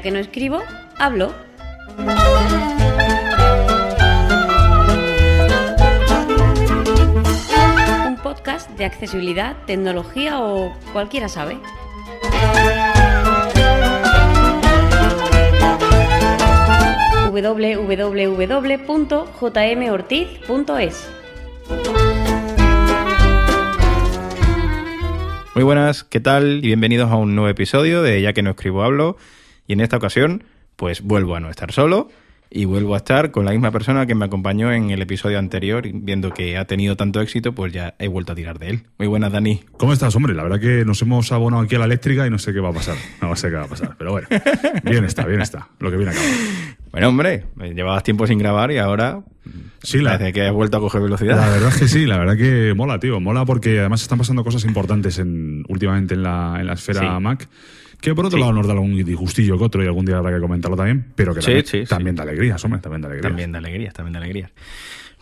ya que no escribo, hablo. Un podcast de accesibilidad, tecnología o cualquiera sabe. www.jmortiz.es Muy buenas, ¿qué tal? Y bienvenidos a un nuevo episodio de Ya que no escribo hablo. Y en esta ocasión, pues vuelvo a no estar solo y vuelvo a estar con la misma persona que me acompañó en el episodio anterior, viendo que ha tenido tanto éxito, pues ya he vuelto a tirar de él. Muy buenas, Dani. ¿Cómo estás, hombre? La verdad que nos hemos abonado aquí a la eléctrica y no sé qué va a pasar. No sé qué va a pasar, pero bueno, bien está, bien está, lo que viene a cabo. Bueno, hombre, llevabas tiempo sin grabar y ahora Sí, la, parece que has vuelto a coger velocidad. la verdad es que sí, la verdad que mola, tío. Mola porque además están pasando cosas importantes en, últimamente en la, en la esfera Sí. Mac. Que por otro Sí. lado nos da algún disgustillo que otro y algún día habrá que comentarlo también, pero que Sí, también, sí, también da alegrías, hombre, también da alegrías. También de alegrías, también de alegrías.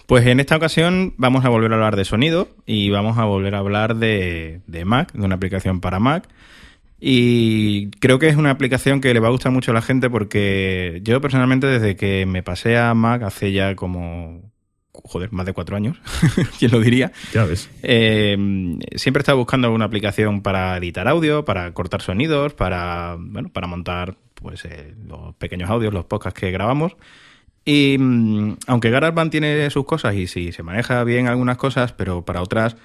Pues en esta ocasión vamos a volver a hablar de sonido y vamos a volver a hablar de, de Mac, de una aplicación para Mac. Y creo que es una aplicación que le va a gustar mucho a la gente porque yo personalmente desde que me pasé a Mac hace ya como, joder, más de cuatro años, ¿quién lo diría? Ya ves. Eh, siempre he estado buscando una aplicación para editar audio, para cortar sonidos, para, bueno, para montar pues, eh, los pequeños audios, los podcasts que grabamos. Y mm, aunque GarageBand tiene sus cosas y sí, se maneja bien algunas cosas, pero para otras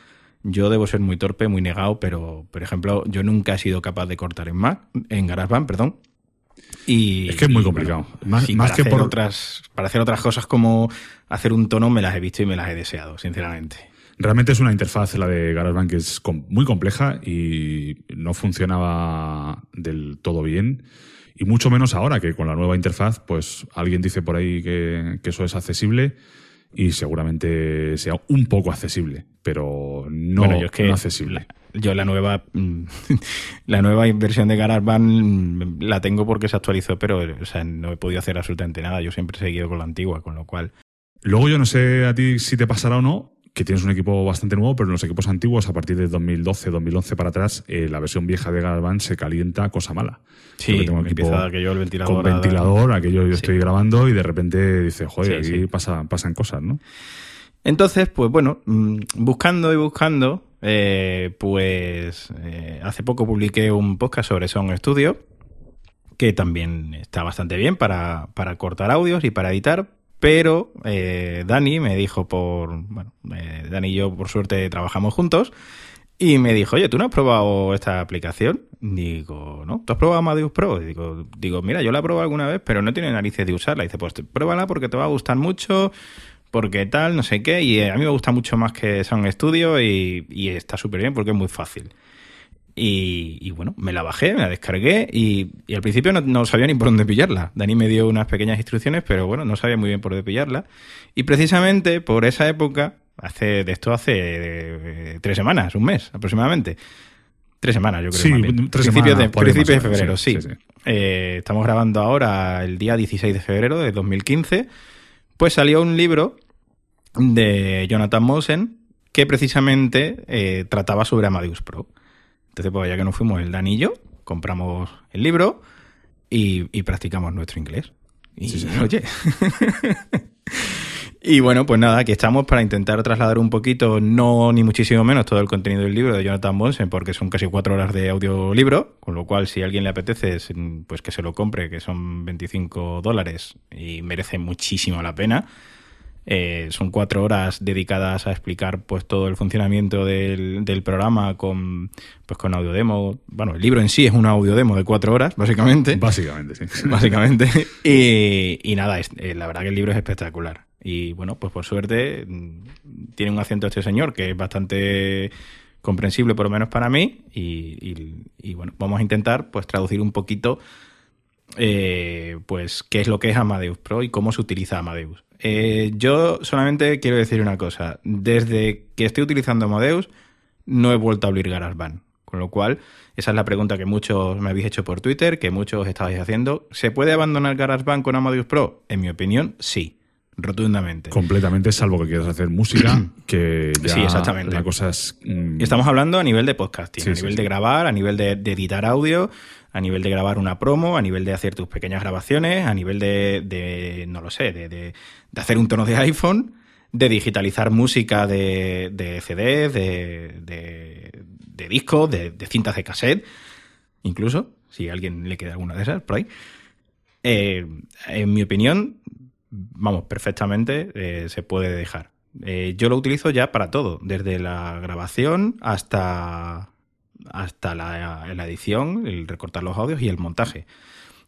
yo debo ser muy torpe, muy negado, pero por ejemplo, yo nunca he sido capaz de cortar en Mac, en GarageBand, perdón. Y, Es que es muy complicado. bueno, Más- sí, más para que hacer por- otras para hacer otras cosas como hacer un tono me las he visto y me las he deseado, sinceramente. Realmente es una interfaz, la de GarageBand, que es muy compleja y no funcionaba del todo bien. Y mucho menos ahora, que con la nueva interfaz, pues alguien dice por ahí que, que eso es accesible y seguramente sea un poco accesible, pero no, Bueno, yo es que no accesible. la- yo la nueva mm, la nueva versión de GarageBand mm, la tengo porque se actualizó, pero o sea, no he podido hacer absolutamente nada. Yo siempre he seguido con la antigua, con lo cual Luego yo no sé a ti si te pasará o no, que tienes un equipo bastante nuevo, pero en los equipos antiguos, a partir de 2012, 2011 para atrás, eh, la versión vieja de GarageBand se calienta cosa mala. Yo que tengo un equipo empieza aquello el ventilador. con ventilador, aquello yo Sí. estoy grabando y de repente dice, joder, Sí, aquí sí. pasa- pasan cosas, ¿no? Entonces, pues bueno, mm, buscando y buscando, eh, pues eh, hace poco publiqué un podcast sobre Sound Studio, que también está bastante bien para, para cortar audios y para editar, pero eh, Dani me dijo por, bueno, eh, Dani y yo por suerte trabajamos juntos, y me dijo, oye, ¿tú no has probado esta aplicación? Digo, ¿no? ¿Tú has probado Amadeus Pro? Digo, digo, mira, yo la he probado alguna vez, pero no tiene narices de usarla. Dice, pues pruébala porque te va a gustar mucho, porque tal, no sé qué. Y eh, a mí me gusta mucho más que Sound Studio y, y está súper bien porque es muy fácil. Y, y bueno, me la bajé, me la descargué y, y al principio no, no sabía ni por dónde pillarla. Dani me dio unas pequeñas instrucciones, pero bueno, no sabía muy bien por dónde pillarla. Y precisamente por esa época, hace de esto hace eh, tres semanas, un mes aproximadamente. Tres semanas, yo creo. Sí, tres Principios semanas, de, principios de febrero, menos, sí. sí, sí, sí. Eh, estamos grabando ahora el día 16 de febrero de 2015. Pues salió un libro de Jonathan Mosen que precisamente eh, trataba sobre Amadeus Pro. Entonces, pues ya que nos fuimos el Dan y yo, compramos el libro y, y practicamos nuestro inglés. Y Sí, señor. oye. y bueno, pues nada, aquí estamos para intentar trasladar un poquito, no ni muchísimo menos todo el contenido del libro de Jonathan Bonsen, porque son casi cuatro horas de audiolibro, con lo cual si a alguien le apetece, es, pues que se lo compre, que son 25 dólares y merece muchísimo la pena. Eh, son cuatro horas dedicadas a explicar pues todo el funcionamiento del, del programa con pues con audio demo. Bueno, el libro en sí es una audio demo de cuatro horas, básicamente. Básicamente, sí. básicamente. Y, y nada, es- eh, la verdad que el libro es espectacular. Y bueno, pues por suerte mm, tiene un acento este señor que es bastante comprensible, por lo menos para mí. Y, bueno, vamos a intentar pues traducir un poquito eh, pues qué es lo que es Amadeus Pro y cómo se utiliza Amadeus. Eh, yo solamente quiero decir una cosa. Desde que estoy utilizando Amadeus, no he vuelto a abrir GarageBand. Con lo cual, esa es la pregunta que muchos me habéis hecho por Twitter, que muchos estabais haciendo. ¿Se puede abandonar GarageBand con Amadeus Pro? En mi opinión, sí. Rotundamente. Completamente, salvo que quieras hacer música, que ya Sí, exactamente. la cosa es... mm, estamos hablando a nivel de podcasting, Sí, a nivel sí. de grabar, a nivel de, de editar audio, a nivel de grabar una promo, a nivel de hacer tus pequeñas grabaciones, a nivel de, de, no lo sé, de, de- de hacer un tono de iPhone, de digitalizar música de, de CDs, de, de, de discos, de, de cintas de cassette, incluso, si a alguien le queda alguna de esas por ahí. Eh, en mi opinión, vamos, perfectamente eh, se puede dejar. Eh, yo lo utilizo ya para todo, desde la grabación hasta, hasta la, la edición, el recortar los audios y el montaje.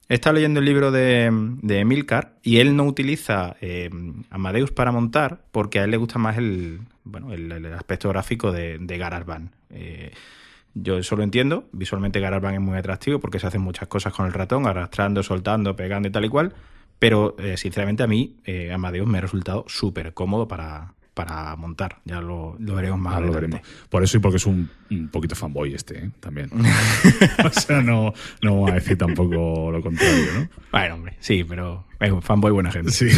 He estado leyendo el libro de, de Emilcar y él no utiliza eh, Amadeus para montar porque a él le gusta más el, bueno, el, aspecto gráfico de, de. Eh, yo eso lo entiendo. Visualmente GarageBand es muy atractivo porque se hacen muchas cosas con el ratón, arrastrando, soltando, pegando y tal y cual. Pero eh, sinceramente a mí eh, Amadeus me ha resultado súper cómodo para, para montar. Ya lo, lo veremos más ahora lo adelante. veremos. Por eso y porque es un, un poquito fanboy este, ¿eh? también. o sea, no, no va a decir tampoco lo contrario, ¿no? Bueno, hombre, sí, pero es un fanboy buena gente. Sí.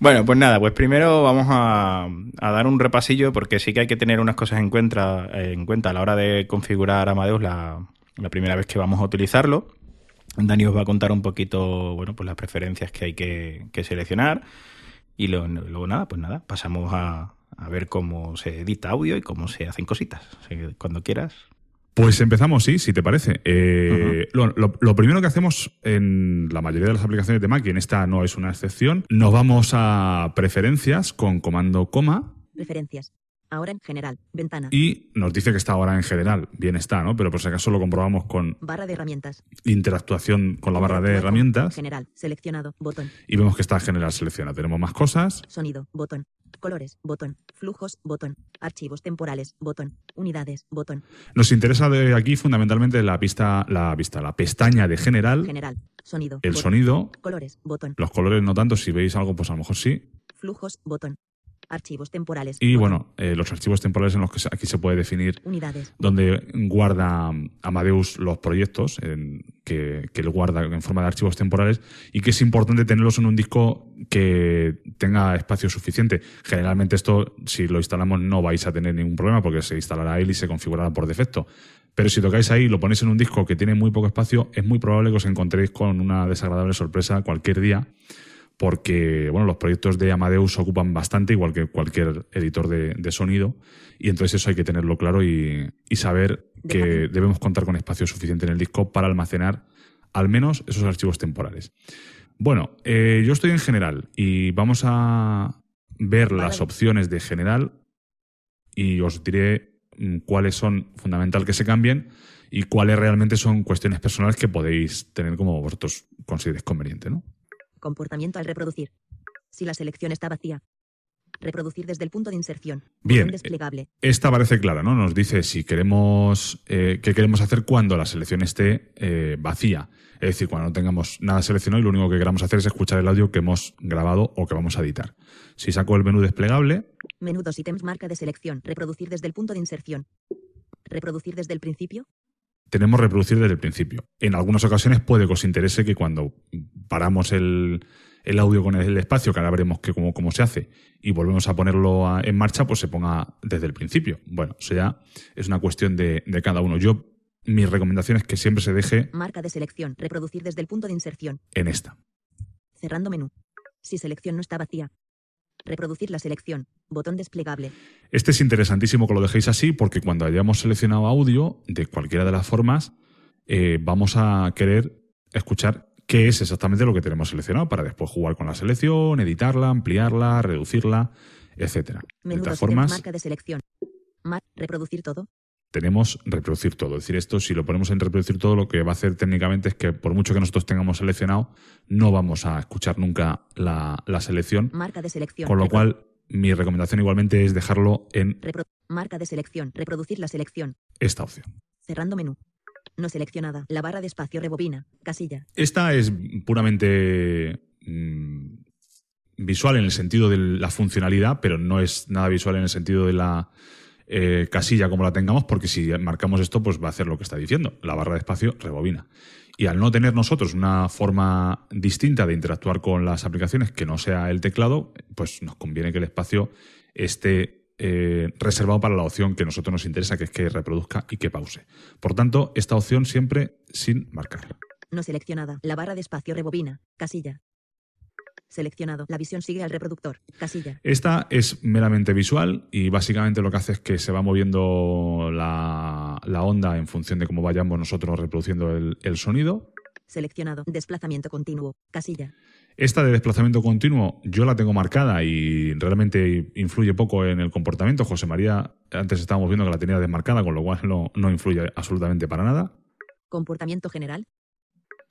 Bueno, pues nada, pues primero vamos a, a dar un repasillo porque sí que hay que tener unas cosas en cuenta, en cuenta a la hora de configurar Amadeus la, la primera vez que vamos a utilizarlo. Dani os va a contar un poquito, bueno, pues las preferencias que hay que, que seleccionar. Y luego nada, pues nada, pasamos a, a ver cómo se edita audio y cómo se hacen cositas. Cuando quieras. Pues empezamos, sí, si te parece. Eh, lo, lo- lo primero que hacemos en la mayoría de las aplicaciones de Mac, y en esta no es una excepción, nos vamos a preferencias con comando coma Preferencias. Ahora en general. Ventana. y nos dice que está ahora en general. Bien está, ¿no? Pero por si acaso lo comprobamos con Barra de herramientas. interactuación con la barra de herramientas General. Seleccionado. Botón. y vemos que está general seleccionado. Tenemos más cosas. Sonido. Botón. Colores. Botón. Flujos. Botón. Archivos temporales. Botón. Unidades. Botón. Nos interesa de aquí fundamentalmente la pista, la vista, la pestaña de general, General. Sonido. el botón. sonido, Colores. Botón. los colores no tanto. Si veis algo, pues a lo mejor sí. Flujos. Botón. Archivos temporales. Y bueno, eh, los archivos temporales en los que aquí se puede definir Unidades. donde guarda mm, Amadeus los proyectos en- que, que él guarda en forma de archivos temporales y que es importante tenerlos en un disco que tenga espacio suficiente. Generalmente esto, si lo instalamos, no vais a tener ningún problema porque se instalará él y se configurará por defecto. Pero si tocáis ahí y lo ponéis en un disco que tiene muy poco espacio, es muy probable que os encontréis con una desagradable sorpresa cualquier día porque bueno, los proyectos de Amadeus ocupan bastante, igual que cualquier editor de, de sonido, y entonces eso hay que tenerlo claro y, y saber que Déjame. debemos contar con espacio suficiente en el disco para almacenar al menos esos archivos temporales. Bueno, eh, yo estoy en general y vamos a ver Vale. las opciones de general y os diré mm, cuáles son fundamental que se cambien y cuáles realmente son cuestiones personales que podéis tener como vosotros consideréis conveniente, ¿no? Comportamiento al reproducir. Si la selección está vacía. Reproducir desde el punto de inserción. Bien. Botón desplegable. Esta parece clara, ¿no? Nos dice si queremos eh, qué queremos hacer cuando la selección esté eh, vacía. Es decir, cuando no tengamos nada seleccionado y lo único que queramos hacer es escuchar el audio que hemos grabado o que vamos a editar. Si saco el menú desplegable, Menú dos ítems marca de selección. Reproducir desde el punto de inserción. Reproducir desde el principio. Tenemos reproducir desde el principio. En algunas ocasiones puede que os interese que cuando paramos el, el audio con el espacio, que ahora veremos que cómo, cómo se hace, y volvemos a ponerlo a- en marcha, pues se ponga desde el principio. Bueno, eso ya es una cuestión de, de cada uno. Yo, mi recomendación es que siempre se deje Marca de selección. Reproducir desde el punto de inserción. en esta. Cerrando menú. Si selección no está vacía. Reproducir la selección. Botón desplegable. Este es interesantísimo que lo dejéis así porque cuando hayamos seleccionado audio de cualquiera de las formas, eh, vamos a querer escuchar qué es exactamente lo que tenemos seleccionado para después jugar con la selección, editarla, ampliarla, reducirla. De Menú todas dos ítems formas, marca de selección. Mar reproducir todo. Tenemos reproducir todo. Es decir, esto, si lo ponemos en reproducir todo, lo que va a hacer técnicamente es que por mucho que nosotros tengamos seleccionado, no vamos a escuchar nunca la, la selección. Marca de selección. Con lo cual, mi recomendación igualmente es dejarlo en repro- marca de selección. Reproducir la selección. esta opción. Cerrando menú. No seleccionada. La barra de espacio rebobina. Casilla. Esta es puramente mm, visual en el sentido de la funcionalidad, pero no es nada visual en el sentido de la eh, casilla como la tengamos, porque si marcamos esto, pues va a hacer lo que está diciendo. La barra de espacio rebobina. Y al no tener nosotros una forma distinta de interactuar con las aplicaciones que no sea el teclado, pues nos conviene que el espacio esté eh, reservado para la opción que a nosotros nos interesa, que es que reproduzca y que pause. Por tanto, esta opción siempre sin marcar. No seleccionada. La barra de espacio rebobina. Casilla. Seleccionado. La visión sigue al reproductor. Casilla. Esta es meramente visual y básicamente lo que hace es que se va moviendo la, la onda en función de cómo vayamos nosotros reproduciendo el, el sonido. Seleccionado. Desplazamiento continuo. Casilla. Esta de desplazamiento continuo yo la tengo marcada y realmente influye poco en el comportamiento. José María, antes estábamos viendo que la tenía desmarcada, con lo cual no, no influye absolutamente para nada. Comportamiento general.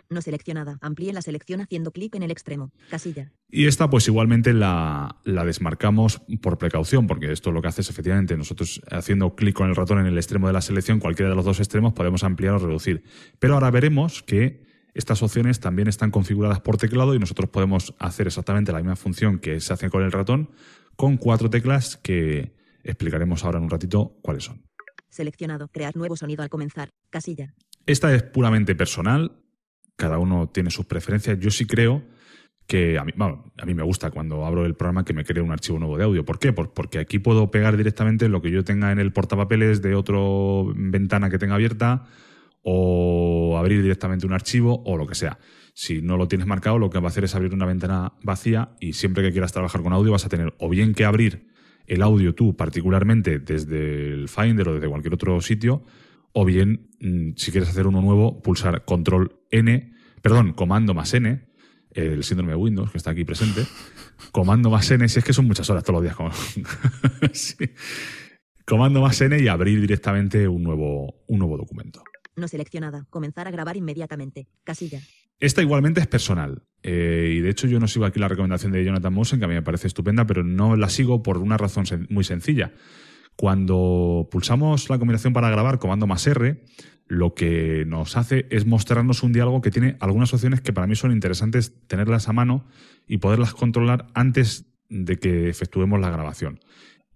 No seleccionada. Amplíe la selección haciendo clic en el extremo. Casilla. Y esta, pues igualmente la, la desmarcamos por precaución, porque esto lo que hace es efectivamente nosotros haciendo clic con el ratón en el extremo de la selección, cualquiera de los dos extremos podemos ampliar o reducir. Pero ahora veremos que estas opciones también están configuradas por teclado y nosotros podemos hacer exactamente la misma función que se hace con el ratón con cuatro teclas que explicaremos ahora en un ratito cuáles son. Seleccionado. Crear nuevo sonido al comenzar. Casilla. Esta es puramente personal, cada uno tiene sus preferencias. Yo sí creo que a mí, bueno, a mí me gusta cuando abro el programa que me cree un archivo nuevo de audio. ¿Por qué? Por- porque aquí puedo pegar directamente lo que yo tenga en el portapapeles de otra ventana que tenga abierta o abrir directamente un archivo o lo que sea. Si no lo tienes marcado, lo que va a hacer es abrir una ventana vacía y siempre que quieras trabajar con audio vas a tener o bien que abrir el audio tú particularmente desde el Finder o desde cualquier otro sitio, o bien, mm, si quieres hacer uno nuevo, pulsar control N, perdón, comando más N, el síndrome de Windows que está aquí presente, comando más N, si es que son muchas horas todos los días. como- Sí. Comando más N y abrir directamente un nuevo, un nuevo documento. No seleccionada. Comenzar a grabar inmediatamente. Casilla. Esta igualmente es personal. Eh, y de hecho yo no sigo aquí la recomendación de Jonathan Mosen, que a mí me parece estupenda, pero no la sigo por una razón sen- muy sencilla. Cuando pulsamos la combinación para grabar, comando más R, lo que nos hace es mostrarnos un diálogo que tiene algunas opciones que para mí son interesantes tenerlas a mano y poderlas controlar antes de que efectuemos la grabación.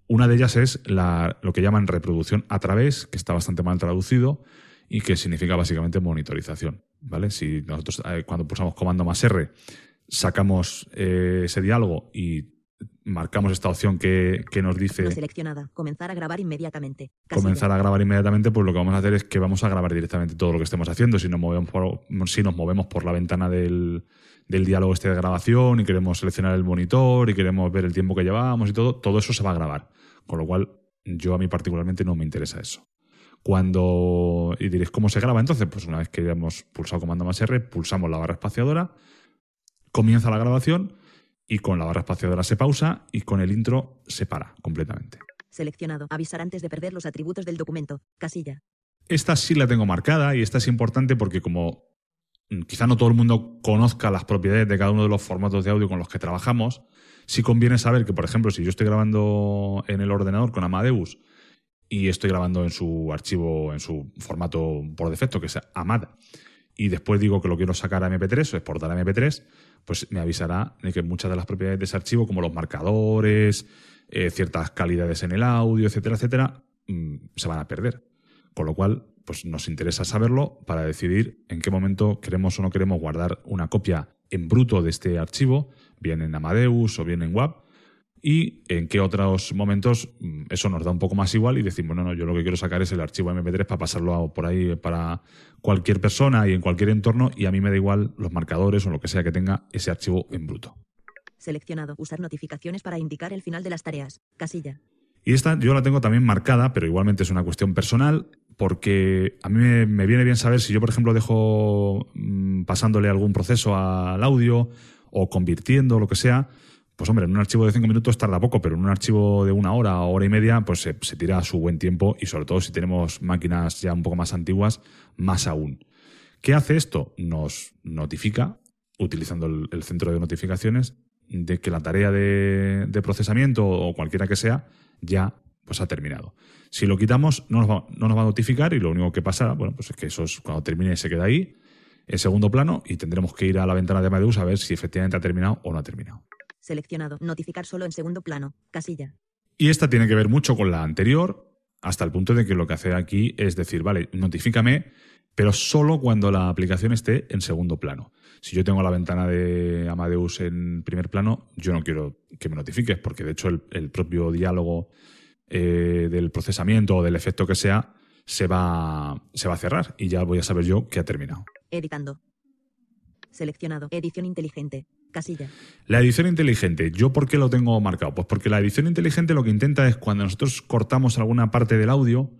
Una de ellas es la- lo que llaman reproducción a través, que está bastante mal traducido y que significa básicamente monitorización. ¿vale? Si nosotros eh, cuando pulsamos comando más R sacamos eh, ese diálogo y marcamos esta opción que, que nos dice No seleccionada. Comenzar a grabar inmediatamente. Casilla. comenzar a grabar inmediatamente, pues lo que vamos a hacer es que vamos a grabar directamente todo lo que estemos haciendo. Si nos movemos por, si nos movemos por la ventana del, del diálogo este de grabación y queremos seleccionar el monitor y queremos ver el tiempo que llevamos y todo, todo eso se va a grabar. Con lo cual, yo a mí particularmente no me interesa eso. Cuando. Y diréis, ¿cómo se graba entonces? Pues una vez que hayamos pulsado comando más R, pulsamos la barra espaciadora, comienza la grabación y con la barra espaciadora se pausa y con el intro se para completamente. Seleccionado. Avisar antes de perder los atributos del documento. Casilla. Esta sí la tengo marcada y esta es importante porque como mm, quizá no todo el mundo conozca las propiedades de cada uno de los formatos de audio con los que trabajamos, sí conviene saber que, por ejemplo, si yo estoy grabando en el ordenador con Amadeus y estoy grabando en su archivo, en su formato por defecto, que es AMAD, y después digo que lo quiero sacar a MP3 o exportar a MP3, pues me avisará de que muchas de las propiedades de ese archivo, como los marcadores, eh, ciertas calidades en el audio, etcétera, etcétera, mm, se van a perder. Con lo cual, pues nos interesa saberlo para decidir en qué momento queremos o no queremos guardar una copia en bruto de este archivo, bien en Amadeus o bien en WAP, y en qué otros momentos mm, eso nos da un poco más igual y decimos, no, no, yo lo que quiero sacar es el archivo MP3 para pasarlo a- por ahí para cualquier persona y en cualquier entorno y a mí me da igual los marcadores o lo que sea que tenga ese archivo en bruto. Seleccionado. Usar notificaciones para indicar el final de las tareas. Casilla. Y esta yo la tengo también marcada, pero igualmente es una cuestión personal, porque a mí me, me viene bien saber si yo, por ejemplo, dejo mm, pasándole algún proceso al audio o convirtiendo, lo que sea, pues hombre, en un archivo de cinco minutos tarda poco, pero en un archivo de una hora o hora y media, pues se, tira su buen tiempo y sobre todo si tenemos máquinas ya un poco más antiguas, más aún. ¿Qué hace esto? Nos notifica, utilizando el, centro de notificaciones, de que la tarea de, procesamiento o cualquiera que sea ya pues ha terminado. Si lo quitamos, no nos, va, no nos va a notificar y lo único que pasa, bueno, pues es que eso es, cuando termine se queda ahí, en segundo plano, y tendremos que ir a la ventana de Amadeus a ver si efectivamente ha terminado o no ha terminado. Seleccionado. Notificar solo en segundo plano. Casilla. Y esta tiene que ver mucho con la anterior, hasta el punto de que lo que hace aquí es decir, vale, notifícame, pero solo cuando la aplicación esté en segundo plano. Si yo tengo la ventana de Amadeus en primer plano, yo no quiero que me notifiques, porque de hecho el, el propio diálogo eh, del procesamiento o del efecto que sea se va, se va a cerrar y ya voy a saber yo que ha terminado. Editando. Seleccionado. Edición inteligente. Casilla. La edición inteligente, ¿yo por qué lo tengo marcado? Pues porque la edición inteligente lo que intenta es cuando nosotros cortamos alguna parte del audio,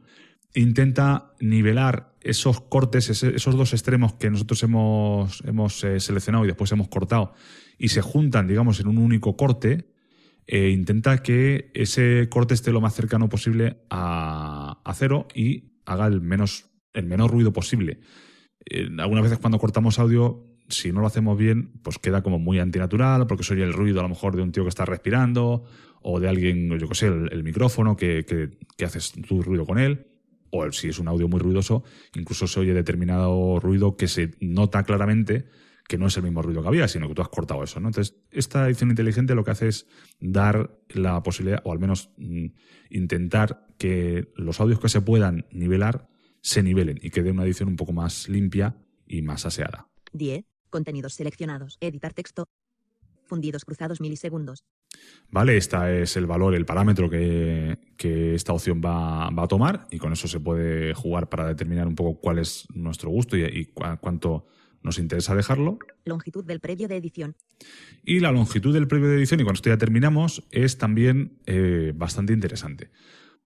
intenta nivelar esos cortes, esos dos extremos que nosotros hemos, hemos eh, seleccionado y después hemos cortado y se juntan, digamos, en un único corte, eh, intenta que ese corte esté lo más cercano posible a, a cero y haga el menos, el menor ruido posible. Eh, algunas veces cuando cortamos audio, si no lo hacemos bien, pues queda como muy antinatural, porque se oye el ruido a lo mejor de un tío que está respirando, o de alguien, yo qué sé, el, micrófono que, que- que haces tu ruido con él, o si es un audio muy ruidoso, incluso se oye determinado ruido que se nota claramente que no es el mismo ruido que había, sino que tú has cortado eso. ¿no? Entonces, esta edición inteligente lo que hace es dar la posibilidad, o al menos mm, intentar que los audios que se puedan nivelar se nivelen y que dé una edición un poco más limpia y más aseada. 10. Contenidos seleccionados. Editar texto. Fundidos cruzados milisegundos. ¿Vale? Este es el valor, el parámetro que, que esta opción va, va a tomar y con eso se puede jugar para determinar un poco cuál es nuestro gusto y, cuánto nos interesa dejarlo. Longitud del previo de edición. Y la longitud del previo de edición, y con esto ya terminamos, es también eh, bastante interesante.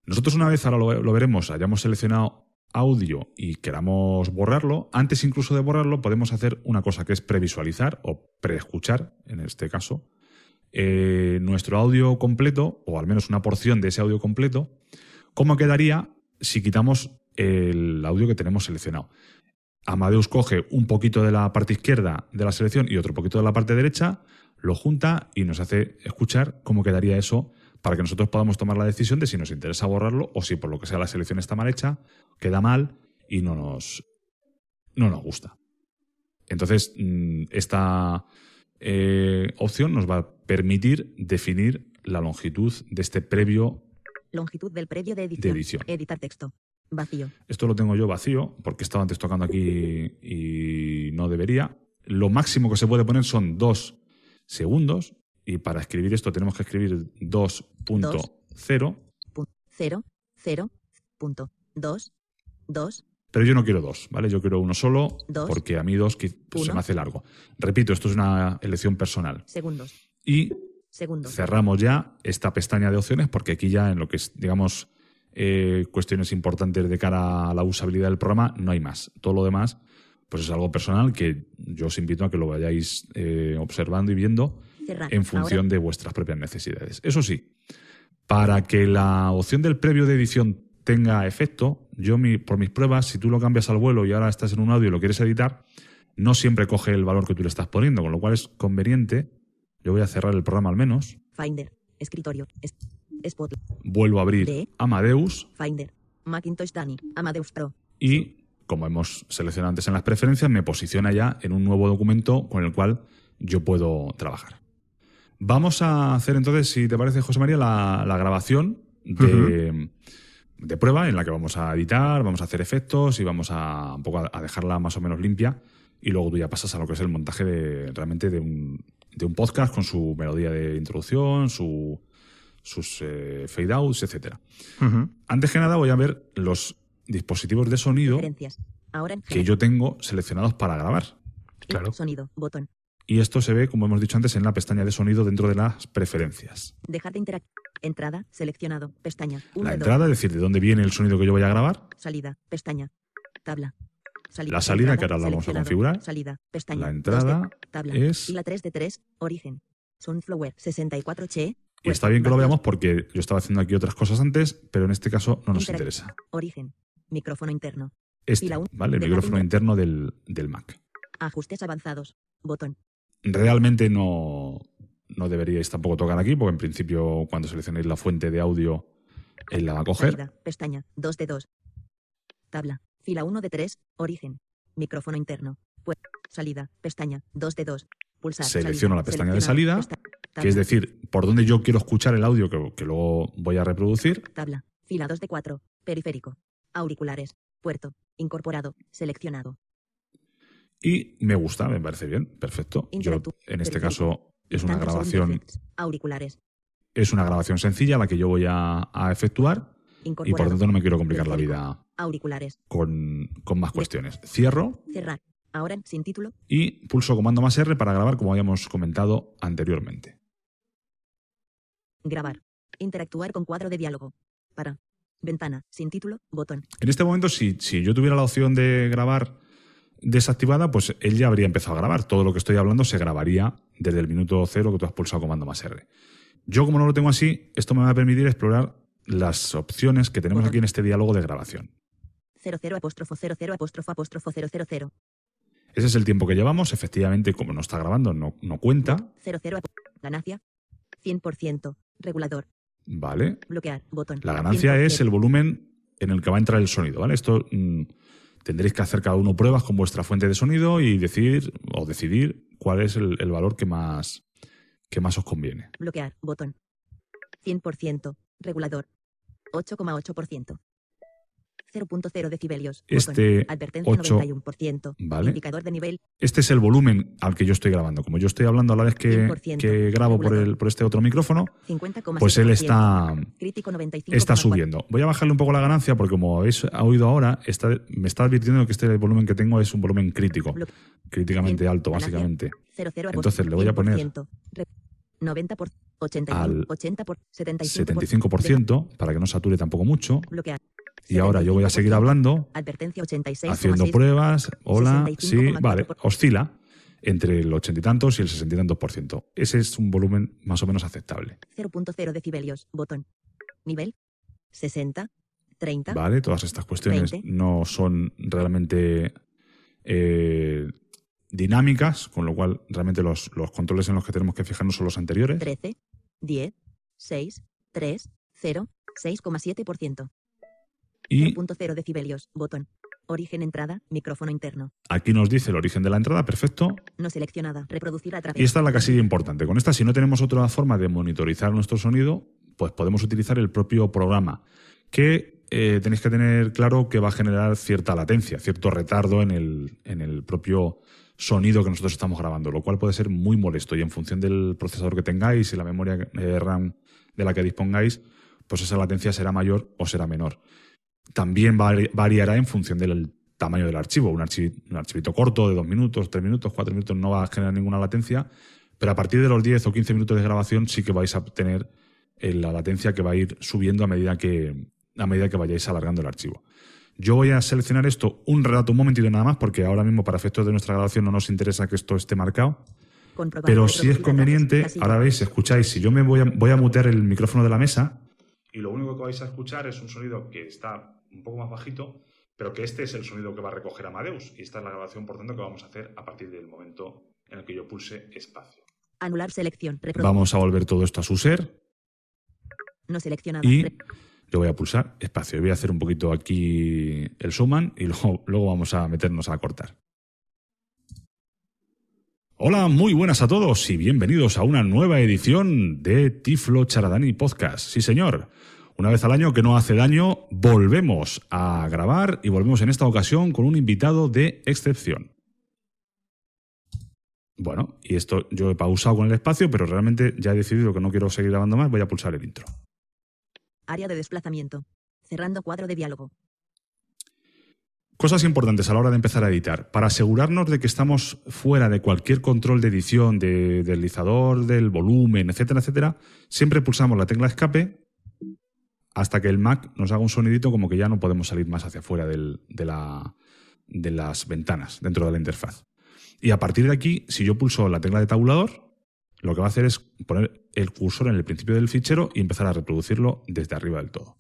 Nosotros una vez, ahora lo, lo veremos, hayamos seleccionado audio y queramos borrarlo, antes incluso de borrarlo podemos hacer una cosa que es previsualizar o preescuchar, en este caso, eh, nuestro audio completo, o al menos una porción de ese audio completo, cómo quedaría si quitamos el audio que tenemos seleccionado. Amadeus coge un poquito de la parte izquierda de la selección y otro poquito de la parte derecha, lo junta y nos hace escuchar cómo quedaría eso para que nosotros podamos tomar la decisión de si nos interesa borrarlo o si por lo que sea la selección está mal hecha, queda mal y no nos, no nos gusta. Entonces, mm, esta eh, opción nos va a permitir definir la longitud de este previo. Longitud del previo de edición. De edición. Editar texto. Vacío. Esto lo tengo yo vacío porque estaba antes tocando aquí y no debería. Lo máximo que se puede poner son dos segundos y para escribir esto tenemos que escribir 2.0, Pu- Cero. Cero. Punto. Dos. Dos. pero yo no quiero dos, ¿vale? Yo quiero uno solo Dos. porque a mí dos pues, se me hace largo. Repito, esto es una elección personal. Segundos. Y Segundos. cerramos ya esta pestaña de opciones porque aquí ya en lo que es, digamos, eh, cuestiones importantes de cara a la usabilidad del programa no hay más. Todo lo demás pues es algo personal que yo os invito a que lo vayáis eh, observando y viendo En función Ahora, de vuestras propias necesidades. Eso sí, para que la opción del previo de edición tenga efecto, yo mi- por mis pruebas, si tú lo cambias al vuelo y ahora estás en un audio y lo quieres editar, no siempre coge el valor que tú le estás poniendo, con lo cual es conveniente. Yo voy a cerrar el programa al menos, Finder. Escritorio. Es- Spot. vuelvo a abrir De- Amadeus Finder. Macintosh Dani. Amadeus Pro. y, como hemos seleccionado antes en las preferencias, me posiciona ya en un nuevo documento con el cual yo puedo trabajar. Vamos a hacer entonces, si te parece, José María, la, la grabación de, de prueba en la que vamos a editar, vamos a hacer efectos y vamos a, un poco a, a dejarla más o menos limpia. Y luego tú ya pasas a lo que es el montaje de realmente de un, de un podcast con su melodía de introducción, su, sus eh, fade outs, etcétera. Ujú. Antes que nada voy a ver los dispositivos de sonido Preferencias. Ahora en que yo tengo seleccionados para grabar. Claro. Sonido. Botón. Y esto se ve, como hemos dicho antes, en la pestaña de sonido dentro de las preferencias. Dejar de interactuar. Entrada. Seleccionado. Pestaña. La entrada, es decir, de dónde viene el sonido que yo voy a grabar. Salida. Pestaña. Tabla. Salida. La salida, Entrada, que ahora la vamos a configurar. Salida. Pestaña. La Dos de- entrada tabla. es- Fila 3 de 3. Origen. Sunflower. 64 che. Y está bien que lo veamos porque yo estaba haciendo aquí otras cosas antes, pero en este caso no nos interesa. Origen. Micrófono interno. Este, ¿vale? El micrófono inter- interno del, del Mac. Ajustes avanzados. Botón. Realmente no, no deberíais tampoco tocar aquí, porque en principio cuando seleccionéis la fuente de audio, él la va a coger. Salida. Pestaña. 2 de 2. Tabla. Fila 1 de 3. Origen. Micrófono interno. Pues, salida. Pestaña. 2 de 2. Pulsar. Selecciono salida. la pestaña de salida, Pesta- que es decir, por donde yo quiero escuchar el audio que, que luego voy a reproducir. Tabla. Fila 2 de 4. Periférico. Auriculares. Puerto. Incorporado. Seleccionado. Y me gusta, me parece bien, perfecto. Yo, en este caso, es una grabación. Auriculares. es una grabación sencilla la que yo voy a, a efectuar y por tanto no me quiero complicar la vida Auriculares. con, con más cuestiones. Cierro Cerrar. Ahora sin título. y pulso comando más R para grabar como habíamos comentado anteriormente. Grabar. Interactuar con cuadro de diálogo. Para. Ventana. Sin título. Botón. En este momento, si, si yo tuviera la opción de grabar desactivada, pues él ya habría empezado a grabar. Todo lo que estoy hablando se grabaría desde el minuto cero que tú has pulsado comando más R. Yo, como no lo tengo así, esto me va a permitir explorar las opciones que tenemos aquí en este diálogo de grabación. 00 apóstrofo 00 apóstrofo apóstrofo 000. Ese es el tiempo que llevamos. Efectivamente, como no está grabando, no, no cuenta. 00 apo- Ganancia. 100%. Regulador. Vale. Bloquear. Botón. La ganancia 100%. es el volumen en el que va a entrar el sonido, ¿vale? Esto mm, tendréis que hacer cada uno pruebas con vuestra fuente de sonido y decidir o decidir cuál es el, valor que más, que más os conviene. Bloquear. Botón. 100%. Regulador. 8,8%. 0.0 decibelios. Botón. Este Advertencia 8, 91%. ¿vale? Indicador de nivel. Este es el volumen al que yo estoy grabando. Como yo estoy hablando a la vez que, 100%, que grabo por, el, por este otro micrófono, 50,7%. pues él está, Crítico 95,4%. está subiendo. Voy a bajarle un poco la ganancia porque como habéis oído ahora, está, me está advirtiendo que este volumen que tengo es un volumen crítico. Bloque- Críticamente alto, básicamente. 00 Entonces, le voy a poner 100%, re- 90 por 81, al 80 por 75 por- 75% para que no sature tampoco mucho. bloquear. Y ahora yo voy a seguir 75%, hablando, Advertencia 86,6 haciendo pruebas. Hola, sí, 65,4%. vale. Oscila entre el ochenta y tantos y el sesenta y tantos por ciento. Ese es un volumen más o menos aceptable. 0.0 decibelios. Botón. Nivel 60 30 Vale, todas estas cuestiones 20. no son realmente eh, dinámicas, con lo cual realmente los, los controles en los que tenemos que fijarnos son los anteriores. 13 10 6 3 0 6,7%. Y 0.0 decibelios. Botón. Origen entrada. Micrófono interno. aquí nos dice el origen de la entrada, perfecto. No seleccionada. Reproducir a través. Y esta es la casilla importante. Con esta, si no tenemos otra forma de monitorizar nuestro sonido, pues podemos utilizar el propio programa, que eh, tenéis que tener claro que va a generar cierta latencia, cierto retardo en el, en el propio sonido que nosotros estamos grabando, lo cual puede ser muy molesto y en función del procesador que tengáis y la memoria eh, RAM de la que dispongáis, pues esa latencia será mayor o será menor. También vari- variará en función del tamaño del archivo. Un, archi- un archivito corto de dos minutos, tres minutos, cuatro minutos no va a generar ninguna latencia, pero a partir de los 10 o 15 minutos de grabación sí que vais a tener eh, la latencia que va a ir subiendo a medida que, a medida que vayáis alargando el archivo. Yo voy a seleccionar esto un rato, un momentito nada más, porque ahora mismo para efectos de nuestra grabación no nos interesa que esto esté marcado. Pero si es conveniente, ahora veis, escucháis, si yo me voy a, voy a mutear el micrófono de la mesa y lo único que vais a escuchar es un sonido que está un poco más bajito, pero que este es el sonido que va a recoger Amadeus y esta es la grabación, por tanto, que vamos a hacer a partir del momento en el que yo pulse espacio. Anular selección. Vamos a volver todo esto a su ser No seleccionada. y yo voy a pulsar espacio. Voy a hacer un poquito aquí el suman y luego, luego vamos a meternos a cortar. Hola, muy buenas a todos y bienvenidos a una nueva edición de Tiflo Charadani Podcast. Sí, señor. Una vez al año que no hace daño, volvemos a grabar y volvemos en esta ocasión con un invitado de excepción. Bueno, y esto yo he pausado con el espacio, pero realmente ya he decidido que no quiero seguir grabando más, voy a pulsar el intro. Área de desplazamiento. Cerrando cuadro de diálogo. Cosas importantes a la hora de empezar a editar. Para asegurarnos de que estamos fuera de cualquier control de edición, de deslizador, del volumen, etcétera, etcétera, siempre pulsamos la tecla escape hasta que el Mac nos haga un sonidito como que ya no podemos salir más hacia afuera de las ventanas dentro de la interfaz. Y a partir de aquí, si yo pulso la tecla de tabulador, lo que va a hacer es poner el cursor en el principio del fichero y empezar a reproducirlo desde arriba del todo.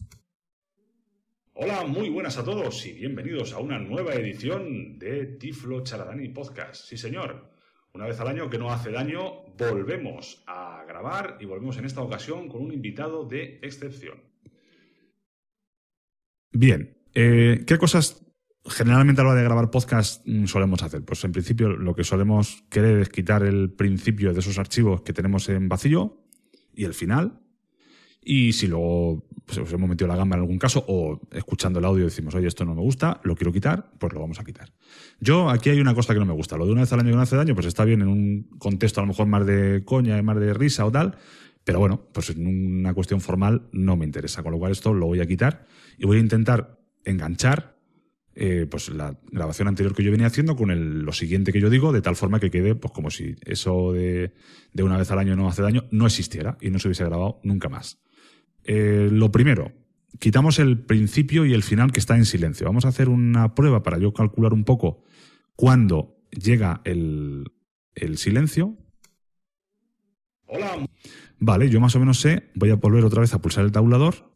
Hola, muy buenas a todos y bienvenidos a una nueva edición de Tiflo Charadani Podcast. Sí, señor. Una vez al año que no hace daño, volvemos a grabar y volvemos en esta ocasión con un invitado de excepción. Bien, eh, ¿qué cosas generalmente a la hora de grabar podcast mm, solemos hacer? Pues en principio lo que solemos querer es quitar el principio de esos archivos que tenemos en vacío y el final. Y si luego pues, os hemos metido la gamba en algún caso o escuchando el audio decimos, oye, esto no me gusta, lo quiero quitar, pues lo vamos a quitar. Yo aquí hay una cosa que no me gusta. Lo de una vez al año que no hace daño, pues está bien en un contexto a lo mejor más de coña, más de risa o tal, pero bueno, pues en una cuestión formal no me interesa, con lo cual esto lo voy a quitar y voy a intentar enganchar eh, pues la grabación anterior que yo venía haciendo con el, lo siguiente que yo digo, de tal forma que quede pues como si eso de, de una vez al año no hace daño no existiera y no se hubiese grabado nunca más. Eh, lo primero, quitamos el principio y el final que está en silencio. Vamos a hacer una prueba para yo calcular un poco cuándo llega el, el silencio. Hola. Vale, yo más o menos sé. Voy a volver otra vez a pulsar el tabulador.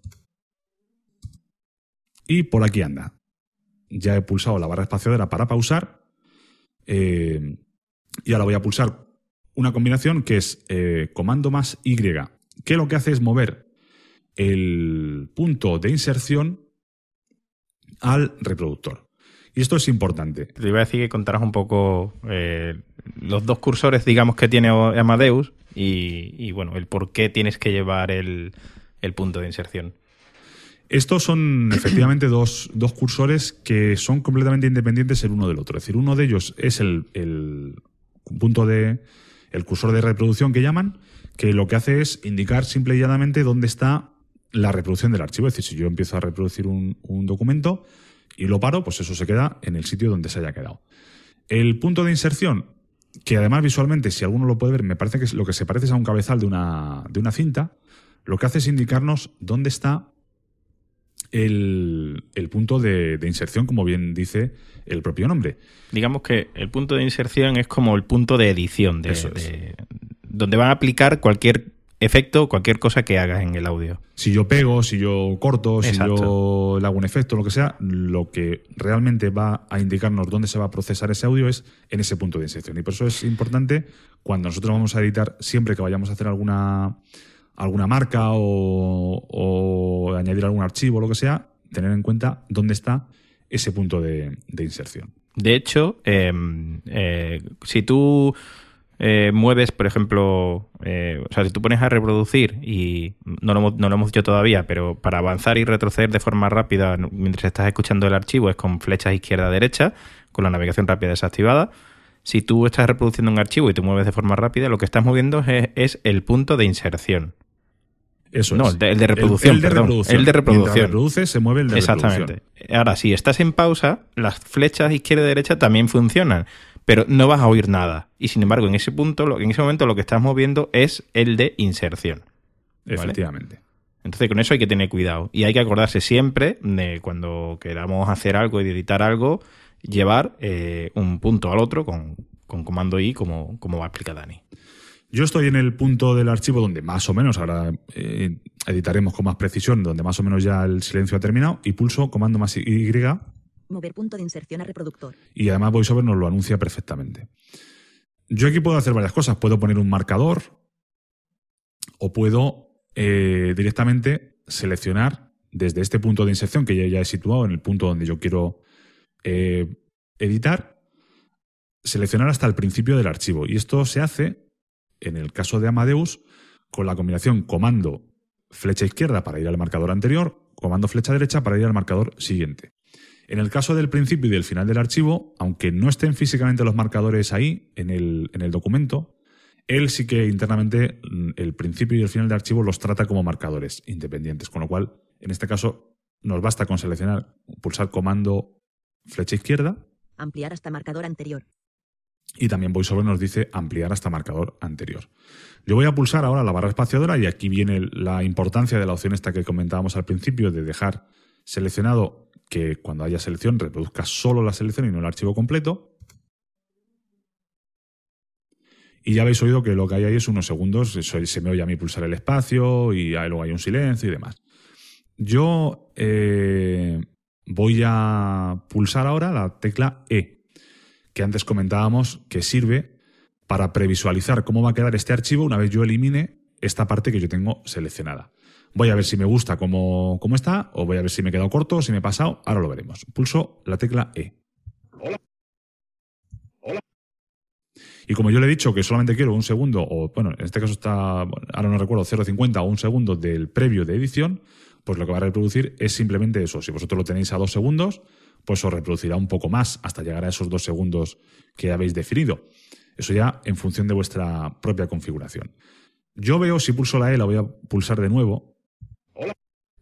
Y por aquí anda. Ya he pulsado la barra espaciadora para pausar. Eh, y ahora voy a pulsar una combinación que es eh, comando más Y, que lo que hace es mover el punto de inserción al reproductor. Y esto es importante. Te iba a decir que contaras un poco eh, los dos cursores, digamos, que tiene Amadeus y, bueno, el por qué tienes que llevar el punto de inserción. Estos son efectivamente dos, dos, cursores que son completamente independientes el uno del otro. Es decir, uno de ellos es el, el punto de. el cursor de reproducción que llaman, que lo que hace es indicar simple y llanamente dónde está la reproducción del archivo. Es decir, si yo empiezo a reproducir un, un, documento y lo paro, pues eso se queda en el sitio donde se haya quedado. El punto de inserción, que además visualmente, si alguno lo puede ver, me parece que es lo que se parece es a un cabezal de una, de una cinta, lo que hace es indicarnos dónde está el, el punto de, de, inserción, como bien dice el propio nombre. Digamos que el punto de inserción es como el punto de edición, de, de donde van a aplicar cualquier efecto, cualquier cosa que hagas en el audio. Si yo pego, si yo corto, Exacto. si yo le hago un efecto, lo que sea, lo que realmente va a indicarnos dónde se va a procesar ese audio es en ese punto de inserción. Y por eso es importante cuando nosotros vamos a editar, siempre que vayamos a hacer alguna, alguna marca o, añadir algún archivo o lo que sea, tener en cuenta dónde está ese punto de, inserción. De hecho, eh, eh, si tú eh, mueves, por ejemplo, eh, o sea, si tú pones a reproducir y no lo, hemos dicho todavía, pero para avanzar y retroceder de forma rápida mientras estás escuchando el archivo es con flechas izquierda-derecha, con la navegación rápida desactivada. Si tú estás reproduciendo un archivo y te mueves de forma rápida, lo que estás moviendo es el punto de inserción. Eso no, es. el de, reproducción, el, el de perdón. reproducción. El de reproducción. Mientras reproduce, se mueve el de Exactamente. reproducción. Ahora, si estás en pausa, las flechas izquierda y derecha también funcionan pero no vas a oír nada. Y sin embargo, en ese punto, en ese momento, lo que estás moviendo es el de inserción. ¿vale? Efectivamente. Entonces, con eso hay que tener cuidado. Y hay que acordarse siempre de cuando queramos hacer algo y editar algo, llevar eh, un punto al otro con, con comando I, como, como va a explicar Dani. Yo estoy en el punto del archivo donde más o menos, ahora eh, editaremos con más precisión, donde más o menos ya el silencio ha terminado, y pulso comando más Y Mover punto de inserción a reproductor. Y además VoiceOver nos lo anuncia perfectamente. Yo aquí puedo hacer varias cosas. Puedo poner un marcador o puedo eh, directamente seleccionar desde este punto de inserción que ya, ya he situado en el punto donde yo quiero eh, editar, seleccionar hasta el principio del archivo. Y esto se hace, en el caso de Amadeus, con la combinación comando flecha izquierda para ir al marcador anterior, comando flecha derecha para ir al marcador siguiente. En el caso del principio y del final del archivo, aunque no estén físicamente los marcadores ahí, en el, en el documento, él sí que internamente el principio y el final del archivo los trata como marcadores independientes, con lo cual, en este caso, nos basta con seleccionar, pulsar comando flecha izquierda. Ampliar hasta marcador anterior. Y también VoiceOver nos dice ampliar hasta marcador anterior. Yo voy a pulsar ahora la barra espaciadora y aquí viene la importancia de la opción esta que comentábamos al principio de dejar seleccionado que cuando haya selección reproduzca solo la selección y no el archivo completo. Y ya habéis oído que lo que hay ahí es unos segundos, se me oye a mí pulsar el espacio y luego hay un silencio y demás. Yo eh, voy a pulsar ahora la tecla E, que antes comentábamos que sirve para previsualizar cómo va a quedar este archivo una vez yo elimine esta parte que yo tengo seleccionada. Voy a ver si me gusta cómo, cómo está, o voy a ver si me he quedado corto, si me he pasado. Ahora lo veremos. Pulso la tecla E. Hola. Hola. Y como yo le he dicho que solamente quiero un segundo, o bueno, en este caso está, ahora no recuerdo, 0,50 o un segundo del previo de edición, pues lo que va a reproducir es simplemente eso. Si vosotros lo tenéis a dos segundos, pues os reproducirá un poco más hasta llegar a esos dos segundos que habéis definido. Eso ya en función de vuestra propia configuración. Yo veo, si pulso la E, la voy a pulsar de nuevo.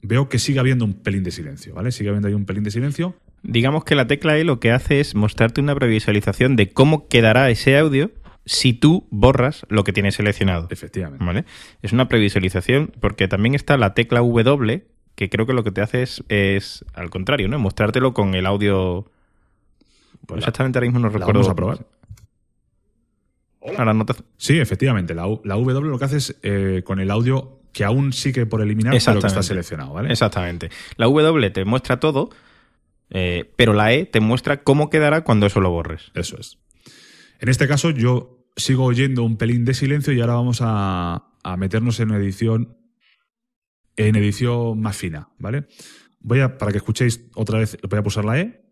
Veo que sigue habiendo un pelín de silencio, ¿vale? Sigue habiendo ahí un pelín de silencio. Digamos que la tecla E lo que hace es mostrarte una previsualización de cómo quedará ese audio si tú borras lo que tienes seleccionado. Efectivamente. ¿Vale? Es una previsualización porque también está la tecla W, que creo que lo que te hace es, es al contrario, ¿no? Mostrártelo con el audio. Pues Exactamente ahora mismo no recuerdo. vamos a probar. Ahora no te- Sí, efectivamente. La, la W lo que hace es eh, con el audio que aún sigue por eliminar, pero que está seleccionado, ¿vale? Exactamente. La W te muestra todo, eh, pero la E te muestra cómo quedará cuando eso lo borres. Eso es. En este caso, yo sigo oyendo un pelín de silencio y ahora vamos a, a meternos en una edición. En edición más fina, ¿vale? Voy a, para que escuchéis otra vez, voy a pulsar la E.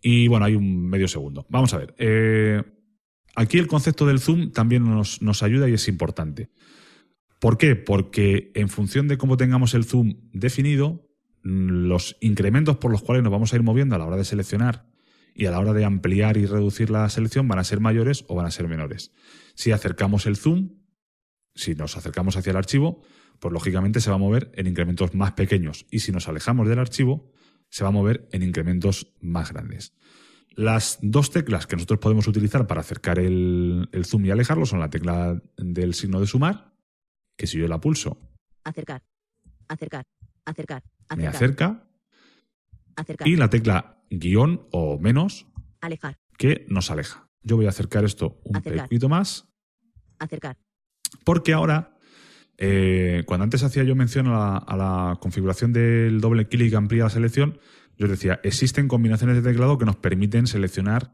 Y bueno, hay un medio segundo. Vamos a ver. eh, aquí el concepto del zoom también nos, nos ayuda y es importante. ¿Por qué? Porque en función de cómo tengamos el zoom definido, mm, los incrementos por los cuales nos vamos a ir moviendo a la hora de seleccionar y a la hora de ampliar y reducir la selección van a ser mayores o van a ser menores. Si acercamos el zoom, si nos acercamos hacia el archivo, pues lógicamente se va a mover en incrementos más pequeños y si nos alejamos del archivo, se va a mover en incrementos más grandes. Las dos teclas que nosotros podemos utilizar para acercar el, el zoom y alejarlo son la tecla del signo de sumar, que si yo la pulso Acercar. Acercar. Acercar. me Acercar. acerca, Acercar. y la tecla guion o menos Alejar. que nos aleja. Yo voy a acercar esto un Acercar. poquito más Acercar. Porque ahora, eh, cuando antes hacía yo mención a la, configuración del doble clic que amplía la selección, yo decía, existen combinaciones de teclado que nos permiten seleccionar,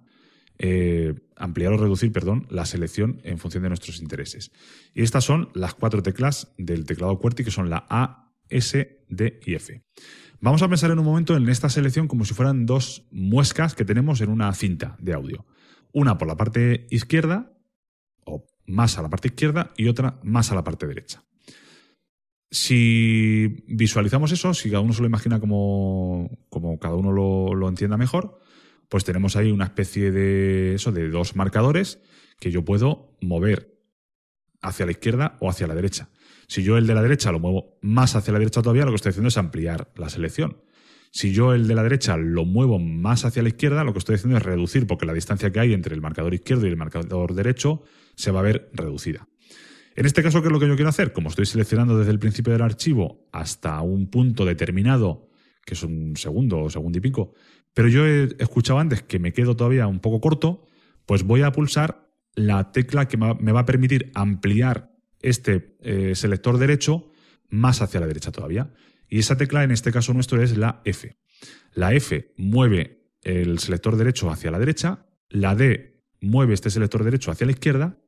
eh, ampliar o reducir, perdón, la selección en función de nuestros intereses. Y estas son las cuatro teclas del teclado QWERTY, que son la A, S, D y F. Vamos a pensar en un momento en esta selección como si fueran dos muescas que tenemos en una cinta de audio. Una por la parte izquierda, o más a la parte izquierda, y otra más a la parte derecha. Si visualizamos eso, si cada uno se lo imagina como, como cada uno lo, lo entienda mejor, pues tenemos ahí una especie de eso, de dos marcadores que yo puedo mover hacia la izquierda o hacia la derecha. Si yo el de la derecha lo muevo más hacia la derecha todavía, lo que estoy haciendo es ampliar la selección. Si yo el de la derecha lo muevo más hacia la izquierda, lo que estoy haciendo es reducir, porque la distancia que hay entre el marcador izquierdo y el marcador derecho se va a ver reducida. En este caso, ¿qué es lo que yo quiero hacer? Como estoy seleccionando desde el principio del archivo hasta un punto determinado, que es un segundo o segundo y pico, pero yo he escuchado antes que me quedo todavía un poco corto, pues voy a pulsar la tecla que me va a permitir ampliar este eh, selector derecho más hacia la derecha todavía. Y esa tecla en este caso nuestro es la F. La F mueve el selector derecho hacia la derecha, la D mueve este selector derecho hacia la izquierda,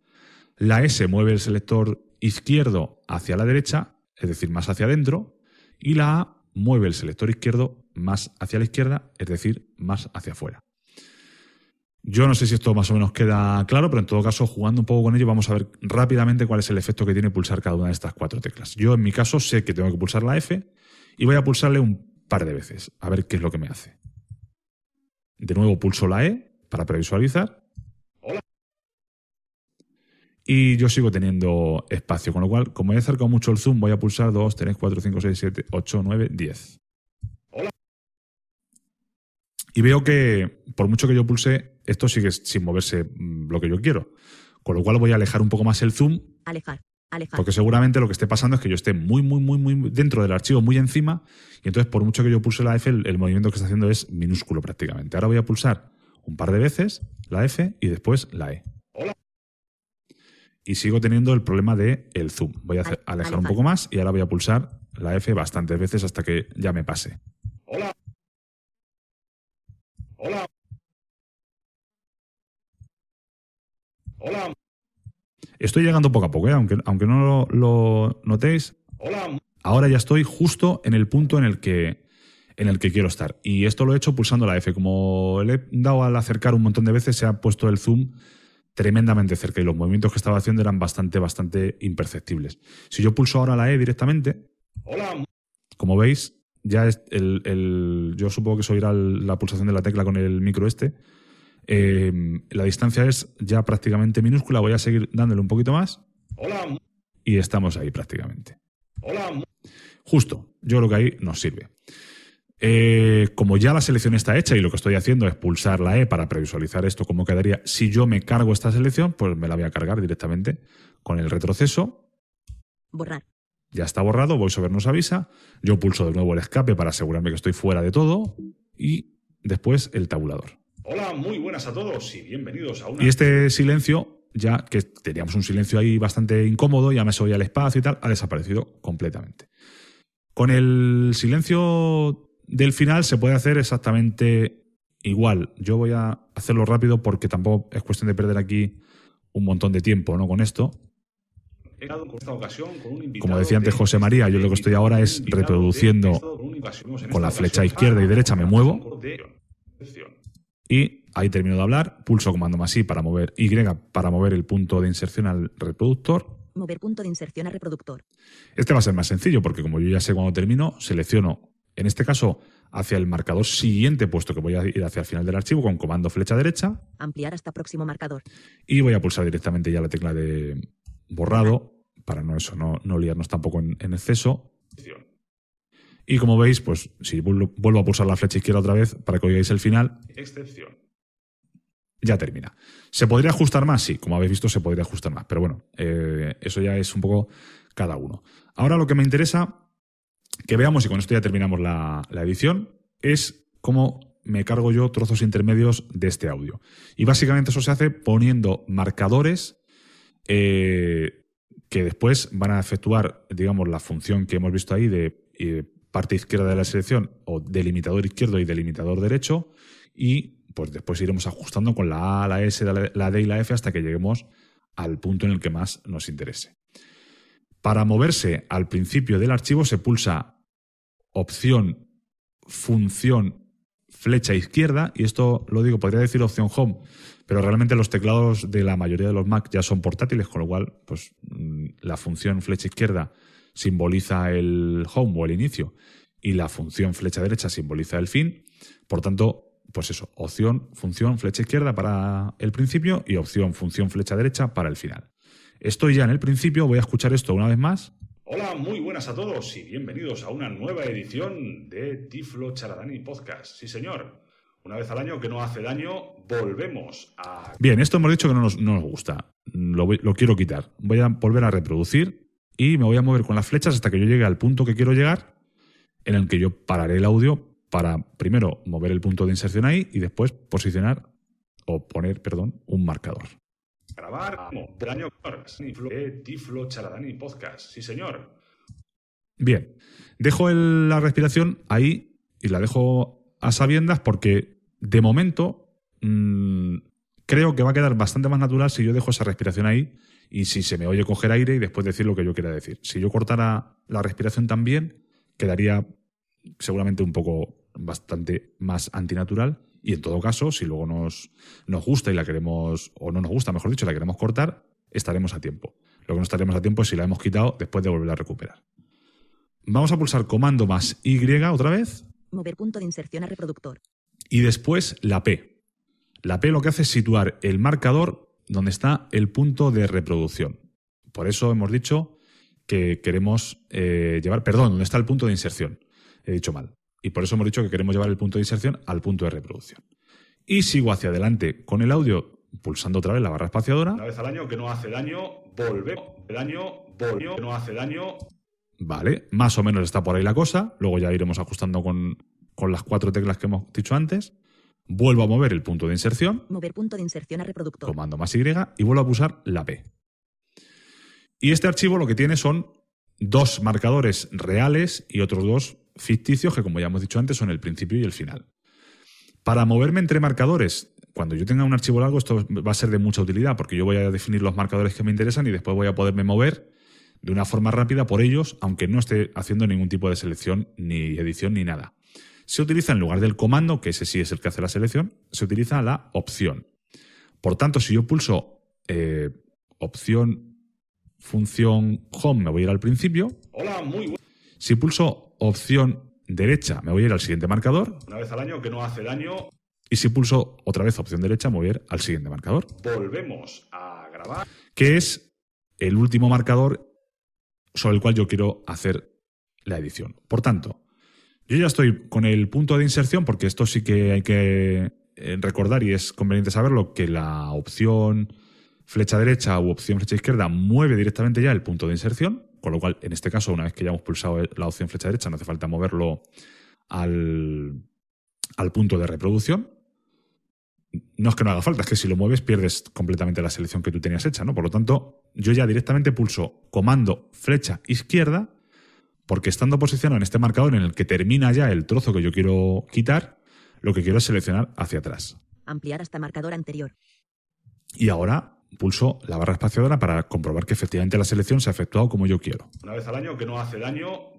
la S mueve el selector izquierdo hacia la derecha, es decir, más hacia adentro, y la A mueve el selector izquierdo más hacia la izquierda, es decir, más hacia afuera. Yo no sé si esto más o menos queda claro, pero en todo caso, jugando un poco con ello, vamos a ver rápidamente cuál es el efecto que tiene pulsar cada una de estas cuatro teclas. Yo, en mi caso, sé que tengo que pulsar la F y voy a pulsarle un par de veces, a ver qué es lo que me hace. De nuevo pulso la E para previsualizar. Y yo sigo teniendo espacio, con lo cual, como he acercado mucho el zoom, voy a pulsar 2, 3, 4, 5, 6, 7, 8, 9, 10. Y veo que, por mucho que yo pulse, esto sigue sin moverse mm, lo que yo quiero. Con lo cual voy a alejar un poco más el zoom, Alejar. Alejar. porque seguramente lo que esté pasando es que yo esté muy, muy, muy, muy dentro del archivo, muy encima, y entonces por mucho que yo pulse la F, el, el movimiento que está haciendo es minúsculo prácticamente. Ahora voy a pulsar un par de veces la F y después la E. Y sigo teniendo el problema de el zoom. Voy a hacer- alejar un poco más y ahora voy a pulsar la F bastantes veces hasta que ya me pase. Estoy llegando poco a poco, ¿eh? aunque, aunque no lo, lo notéis. Ahora ya estoy justo en el punto en el que en el que quiero estar. Y esto lo he hecho pulsando la F. Como le he dado al acercar un montón de veces, se ha puesto el zoom tremendamente cerca y los movimientos que estaba haciendo eran bastante, bastante imperceptibles. Si yo pulso ahora la E directamente, Hola, como veis, ya es el, el- yo supongo que se oirá la pulsación de la tecla con el micro este. Eh, la distancia es ya prácticamente minúscula. Voy a seguir dándole un poquito más hola, y estamos ahí prácticamente. hola, Justo, yo creo que ahí nos sirve. Eh, como ya la selección está hecha y lo que estoy haciendo es pulsar la E para previsualizar esto, cómo quedaría si yo me cargo esta selección, pues me la voy a cargar directamente con el retroceso. Borrar. Ya está borrado, VoiceOver nos avisa. Yo pulso de nuevo el escape para asegurarme que estoy fuera de todo y después el tabulador. hola, muy buenas a todos y bienvenidos a una Y este silencio, ya que teníamos un silencio ahí bastante incómodo, ya me se oía el espacio y tal, ha desaparecido completamente. Con el silencio del final se puede hacer exactamente igual. Yo voy a hacerlo rápido porque tampoco es cuestión de perder aquí un montón de tiempo ¿no? con esto. Como decía antes José María, yo lo que estoy ahora es reproduciendo con la flecha izquierda y derecha me muevo. Y ahí termino de hablar, pulso comando más I para mover Y para mover el punto de inserción al reproductor. Mover punto de inserción a reproductor. Este va a ser más sencillo porque como yo ya sé cuando termino, selecciono, en este caso, hacia el marcador siguiente, puesto que voy a ir hacia el final del archivo con comando flecha derecha Ampliar hasta próximo marcador. y voy a pulsar directamente ya la tecla de borrado para no eso, no, no liarnos tampoco en, en exceso. Y como veis, pues si vuelvo vuelvo a pulsar la flecha izquierda otra vez para que oigáis el final, Excepción. ya termina. ¿Se podría ajustar más? Sí, como habéis visto, se podría ajustar más. Pero bueno, eh, eso ya es un poco cada uno. Ahora lo que me interesa que veamos, y con esto ya terminamos la, la edición, es cómo me cargo yo trozos intermedios de este audio. Y básicamente eso se hace poniendo marcadores eh, que después van a efectuar, digamos, la función que hemos visto ahí de parte izquierda de la selección o delimitador izquierdo y delimitador derecho y pues después iremos ajustando con la A, la S, la D y la F hasta que lleguemos al punto en el que más nos interese. Para moverse al principio del archivo se pulsa opción, función, flecha izquierda, y esto lo digo, podría decir opción home, pero realmente los teclados de la mayoría de los Mac ya son portátiles, con lo cual pues, mm, la función flecha izquierda simboliza el home o el inicio, y la función flecha derecha simboliza el fin. Por tanto, pues eso, opción, función, flecha izquierda para el principio y opción, función, flecha derecha para el final. Estoy ya en el principio, voy a escuchar esto una vez más. Hola, muy buenas a todos y bienvenidos a una nueva edición de Tiflo Charadani Podcast. Sí, señor. Una vez al año que no hace daño, volvemos a Bien, esto hemos dicho que no nos, no nos gusta. Lo, voy- lo quiero quitar. Voy a volver a reproducir y me voy a mover con las flechas hasta que yo llegue al punto que quiero llegar, en el que yo pararé el audio para primero mover el punto de inserción ahí y después posicionar o poner, perdón, un marcador. Grabar a- del año de Tiflo Charadani Podcast. Sí, señor. Bien, dejo el- la respiración ahí y la dejo a sabiendas porque de momento mm, creo que va a quedar bastante más natural si yo dejo esa respiración ahí y si se me oye coger aire y después decir lo que yo quiera decir. Si yo cortara la respiración también, quedaría seguramente un poco bastante más antinatural y en todo caso, si luego nos, nos gusta y la queremos, o no nos gusta, mejor dicho, la queremos cortar, estaremos a tiempo. Lo que no estaremos a tiempo es si la hemos quitado después de volverla a recuperar. Vamos a pulsar comando más Y otra vez Mover punto de inserción a reproductor. y después la P. La P lo que hace es situar el marcador donde está el punto de reproducción. Por eso hemos dicho que queremos eh, llevar, perdón, donde está el punto de inserción. He dicho mal. Y por eso hemos dicho que queremos llevar el punto de inserción al punto de reproducción. Y sigo hacia adelante con el audio pulsando otra vez la barra espaciadora. Una vez al año que no hace daño, volvemos. Daño. Que no hace daño, Vale, más o menos está por ahí la cosa. Luego ya iremos ajustando con, con las cuatro teclas que hemos dicho antes. Vuelvo a mover el punto de inserción, Mover punto de inserción a reproductor. comando más Y, y vuelvo a pulsar la P. Y este archivo lo que tiene son dos marcadores reales y otros dos ficticios que, como ya hemos dicho antes, son el principio y el final. Para moverme entre marcadores, cuando yo tenga un archivo largo, esto va a ser de mucha utilidad porque yo voy a definir los marcadores que me interesan y después voy a poderme mover de una forma rápida por ellos, aunque no esté haciendo ningún tipo de selección, ni edición, ni nada. se utiliza en lugar del comando, que ese sí es el que hace la selección, se utiliza la opción. Por tanto, si yo pulso eh, opción, función home, me voy a ir al principio. Hola, muy. Si pulso opción derecha, me voy a ir al siguiente marcador. Una vez al año que no hace daño, Y si pulso otra vez opción derecha, me voy a ir al siguiente marcador, volvemos a grabar. que es el último marcador sobre el cual yo quiero hacer la edición. Por tanto, yo ya estoy con el punto de inserción, porque esto sí que hay que eh, recordar y es conveniente saberlo, que la opción flecha derecha u opción flecha izquierda mueve directamente ya el punto de inserción, con lo cual, en este caso, una vez que ya hemos pulsado la opción flecha derecha, no hace falta moverlo al, al punto de reproducción. No es que no haga falta, es que si lo mueves pierdes completamente la selección que tú tenías hecha, ¿no? Por lo tanto, yo ya directamente pulso comando flecha izquierda, porque estando posicionado en este marcador en el que termina ya el trozo que yo quiero quitar, lo que quiero es seleccionar hacia atrás. Ampliar hasta marcador anterior. Y ahora pulso la barra espaciadora para comprobar que efectivamente la selección se ha efectuado como yo quiero. Una vez al año que no hace daño,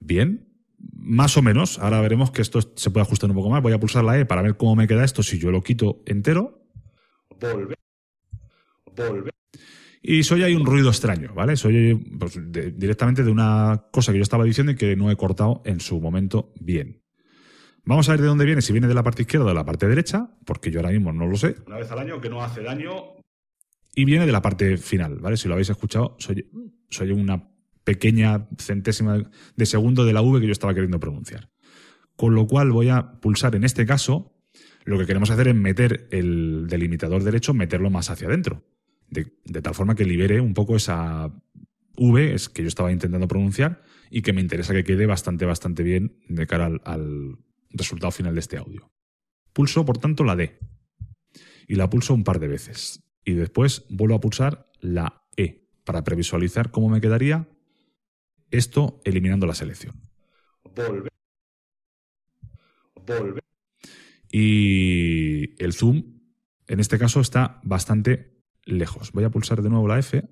Bien, más o menos. Ahora veremos que esto se puede ajustar un poco más. Voy a pulsar la E para ver cómo me queda esto si yo lo quito entero. volve, volve, Y soy ahí un ruido extraño, ¿vale? Soy pues, de- directamente de una cosa que yo estaba diciendo y que no he cortado en su momento bien. Vamos a ver de dónde viene, si viene de la parte izquierda o de la parte derecha, porque yo ahora mismo no lo sé. una vez al año que no hace daño, Y viene de la parte final, ¿vale? Si lo habéis escuchado, soy, una pequeña centésima de segundo de la V que yo estaba queriendo pronunciar. Con lo cual voy a pulsar en este caso, lo que queremos hacer es meter el delimitador derecho, meterlo más hacia adentro. De, tal forma que libere un poco esa V es que yo estaba intentando pronunciar y que me interesa que quede bastante, bastante bien de cara al resultado final de este audio. Pulso, por tanto, la D. Y la pulso un par de veces. Y después vuelvo a pulsar la E para previsualizar cómo me quedaría esto eliminando la selección. volve, volve, Y el zoom, en este caso, está bastante lejos. Voy a pulsar de nuevo la F.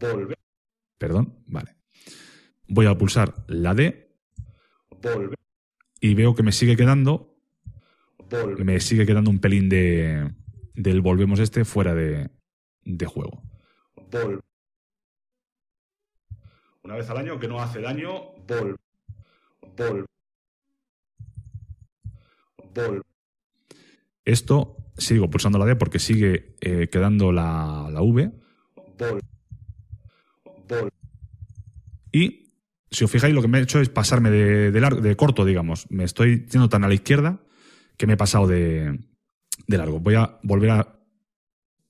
volve, Perdón, vale. Voy a pulsar la D volve, y veo que me sigue quedando, me sigue quedando un pelín de, del volvemos este fuera de, de juego. volve. Una vez al año que no hace daño, volve, volve, volve, Esto sigo pulsando la D porque sigue eh, quedando la, la V. volve, volve, Y si os fijáis, lo que me he hecho es pasarme de, de lar- de corto, digamos. Me estoy yendo tan a la izquierda que me he pasado de, de largo. Voy a volver a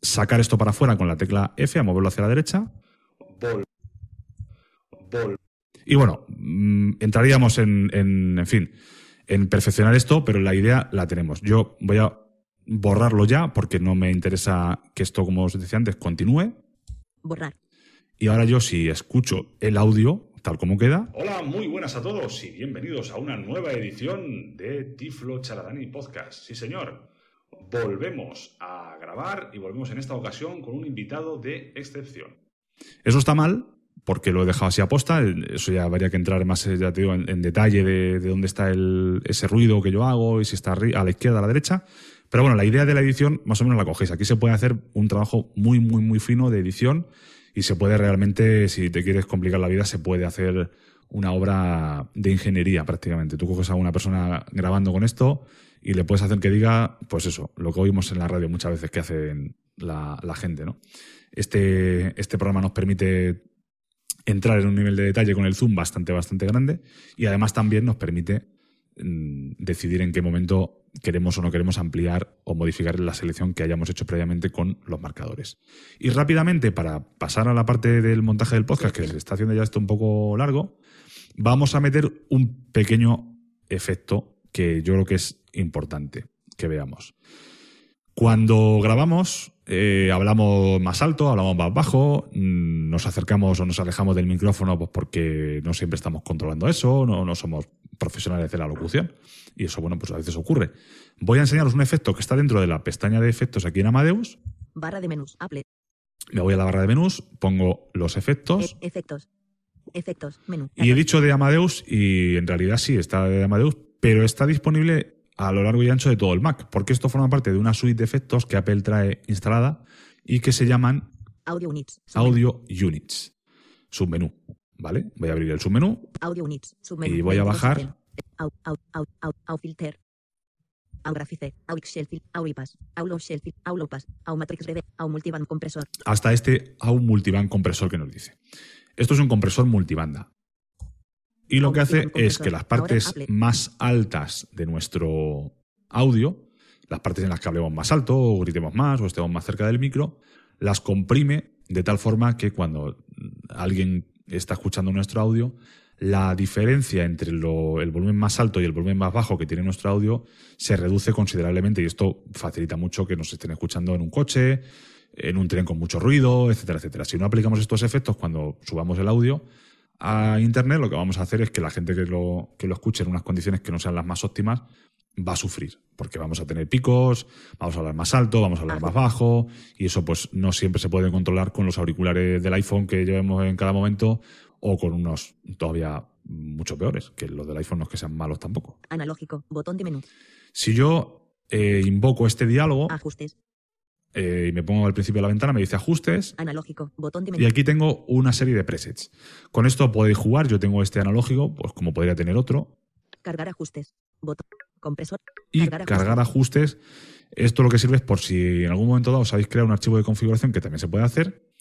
sacar esto para afuera con la tecla F, a moverlo hacia la derecha. volve, volve, Y bueno, mm, entraríamos en, en, en fin, en perfeccionar esto, pero la idea la tenemos. Yo voy a borrarlo ya porque no me interesa que esto, como os decía antes, continúe. Borrar. Y ahora yo si escucho el audio tal como queda, Hola, muy buenas a todos y bienvenidos a una nueva edición de Tiflo Charadani Podcast. Sí, señor. Volvemos a grabar y volvemos en esta ocasión con un invitado de excepción. Eso está mal, porque lo he dejado así a posta. Eso ya habría que entrar más ya te digo, en, en detalle de, de dónde está el- ese ruido que yo hago y si está a la izquierda, a la derecha. Pero bueno, la idea de la edición más o menos la cogéis. Aquí se puede hacer un trabajo muy, muy, muy fino de edición y se puede realmente, si te quieres complicar la vida, se puede hacer una obra de ingeniería prácticamente. Tú coges a una persona grabando con esto y le puedes hacer que diga, pues eso, lo que oímos en la radio muchas veces que hacen la, la gente, ¿no? Este, este programa nos permite entrar en un nivel de detalle con el zoom bastante, bastante grande y además también nos permite decidir en qué momento queremos o no queremos ampliar o modificar la selección que hayamos hecho previamente con los marcadores. Y rápidamente, para pasar a la parte del montaje del podcast, que se está haciendo ya esto un poco largo, vamos a meter un pequeño efecto que yo creo que es importante que veamos. Cuando grabamos, eh, hablamos más alto, hablamos más bajo, mm, nos acercamos o nos alejamos del micrófono pues porque no siempre estamos controlando eso, no, no somos profesionales de la locución. Y eso, bueno, pues a veces ocurre. Voy a enseñaros un efecto que está dentro de la pestaña de efectos aquí en Amadeus. Barra de menús. Apple. Me voy a la barra de menús, pongo los efectos E- efectos. Efectos. Menú. Y he dicho de Amadeus y en realidad sí está de Amadeus, pero está disponible a lo largo y ancho de todo el Mac, porque esto forma parte de una suite de efectos que Apple trae instalada y que se llaman Audio Units. Audio Units. Submenú, ¿vale? Voy a abrir el submenú. Audio Units. Submenú. Y voy a 22 bajar. ítem. Au, au, au, au, au filter. Au grafice. Au Xelfil. Au ipas. Au low shelfil. Au low pass. Au matrix rebe. Au multiband compresor. hasta este AU multiband compresor que nos dice. Esto es un compresor multibanda. Y lo que hace es que las partes más altas de nuestro audio, las partes en las que hablemos más alto, o gritemos más, o estemos más cerca del micro, las comprime de tal forma que cuando alguien está escuchando nuestro audio, la diferencia entre el volumen más alto y el volumen más bajo que tiene nuestro audio se reduce considerablemente y esto facilita mucho que nos estén escuchando en un coche, en un tren con mucho ruido, etcétera, etcétera. Si no aplicamos estos efectos cuando subamos el audio a Internet, lo que vamos a hacer es que la gente que lo, que lo escuche en unas condiciones que no sean las más óptimas va a sufrir, porque vamos a tener picos, vamos a hablar más alto, vamos a hablar más bajo, y eso pues no siempre se puede controlar con los auriculares del iPhone que llevemos en cada momento o con unos todavía mucho peores, que los del iPhone no es que sean malos tampoco. Analógico. Botón de menú. Si yo eh, invoco este diálogo Ajustes. Eh, y me pongo al principio de la ventana, me dice ajustes, Analógico. Botón de menú. y aquí tengo una serie de presets. Con esto podéis jugar, yo tengo este analógico, pues como podría tener otro, Cargar ajustes. Botón. Compresor. y Cargar ajustes. cargar ajustes. Esto lo que sirve es por si en algún momento dado os habéis creado un archivo de configuración que también se puede hacer.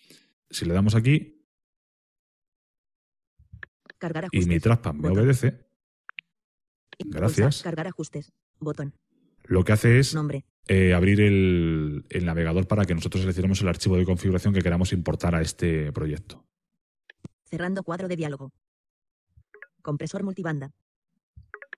Si le damos aquí Cargar y mi trackpad me Botón. obedece, gracias. Cargar ajustes. Botón. lo que hace es Nombre. Eh, abrir el, el navegador para que nosotros seleccionemos el archivo de configuración que queramos importar a este proyecto. Cerrando cuadro de diálogo. Compresor multibanda.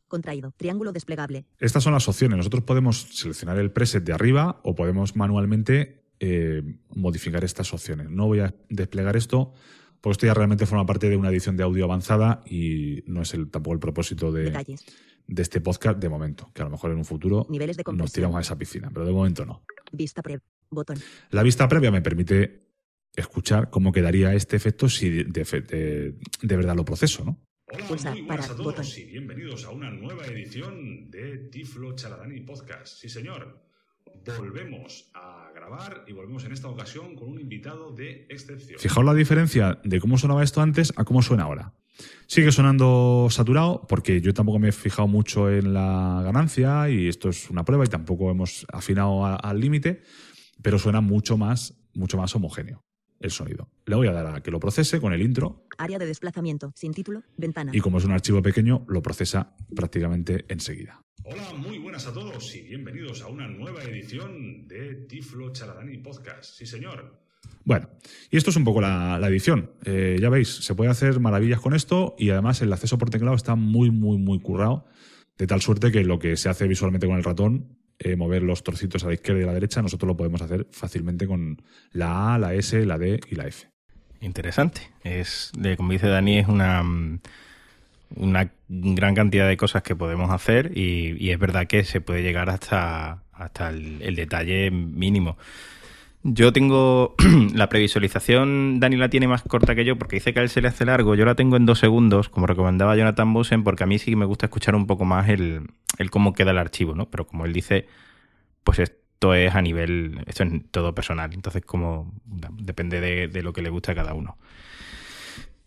Contraído. Triángulo desplegable. Estas son las opciones. Nosotros podemos seleccionar el preset de arriba o podemos manualmente eh, modificar estas opciones. No voy a desplegar esto porque esto ya realmente forma parte de una edición de audio avanzada y no es el, tampoco el propósito de, Detalles. De este podcast de momento, que a lo mejor en un futuro Niveles de nos tiramos a esa piscina, pero de momento no. Vista previa. Botón. La vista previa me permite escuchar cómo quedaría este efecto si de, de- de- de verdad lo proceso, ¿no? Hola, muy buenas para a todos botón. y bienvenidos a una nueva edición de Tiflo Charadani Podcast. Sí, señor. Volvemos a grabar y volvemos en esta ocasión con un invitado de excepción. Fijaos la diferencia de cómo sonaba esto antes a cómo suena ahora. Sigue sonando saturado porque yo tampoco me he fijado mucho en la ganancia y esto es una prueba y tampoco hemos afinado a- al límite, pero suena mucho más, mucho más homogéneo el sonido. Le voy a dar a que lo procese con el intro Área de desplazamiento. Sin título. Ventana. y como es un archivo pequeño, lo procesa prácticamente enseguida. Hola, muy buenas a todos y bienvenidos a una nueva edición de Tiflo Charadani Podcast. Sí, señor. Bueno, y esto es un poco la, la edición. Eh, ya veis, se puede hacer maravillas con esto y además el acceso por teclado está muy, muy, muy currado, de tal suerte que lo que se hace visualmente con el ratón, eh, mover los trocitos a la izquierda y a la derecha, nosotros lo podemos hacer fácilmente con la A, la S, la D y la F. Interesante. Es, como dice Dani, es una, mm, una gran cantidad de cosas que podemos hacer y, es verdad que se puede llegar hasta, hasta el detalle mínimo. Yo tengo la previsualización, Dani la tiene más corta que yo porque dice que a él se le hace largo. Yo la tengo en dos segundos, como recomendaba Jonathan Bosen, porque a mí sí me gusta escuchar un poco más el, cómo queda el archivo, ¿no? Pero como él dice, pues esto es a nivel, esto es todo personal, entonces como depende de, lo que le guste a cada uno.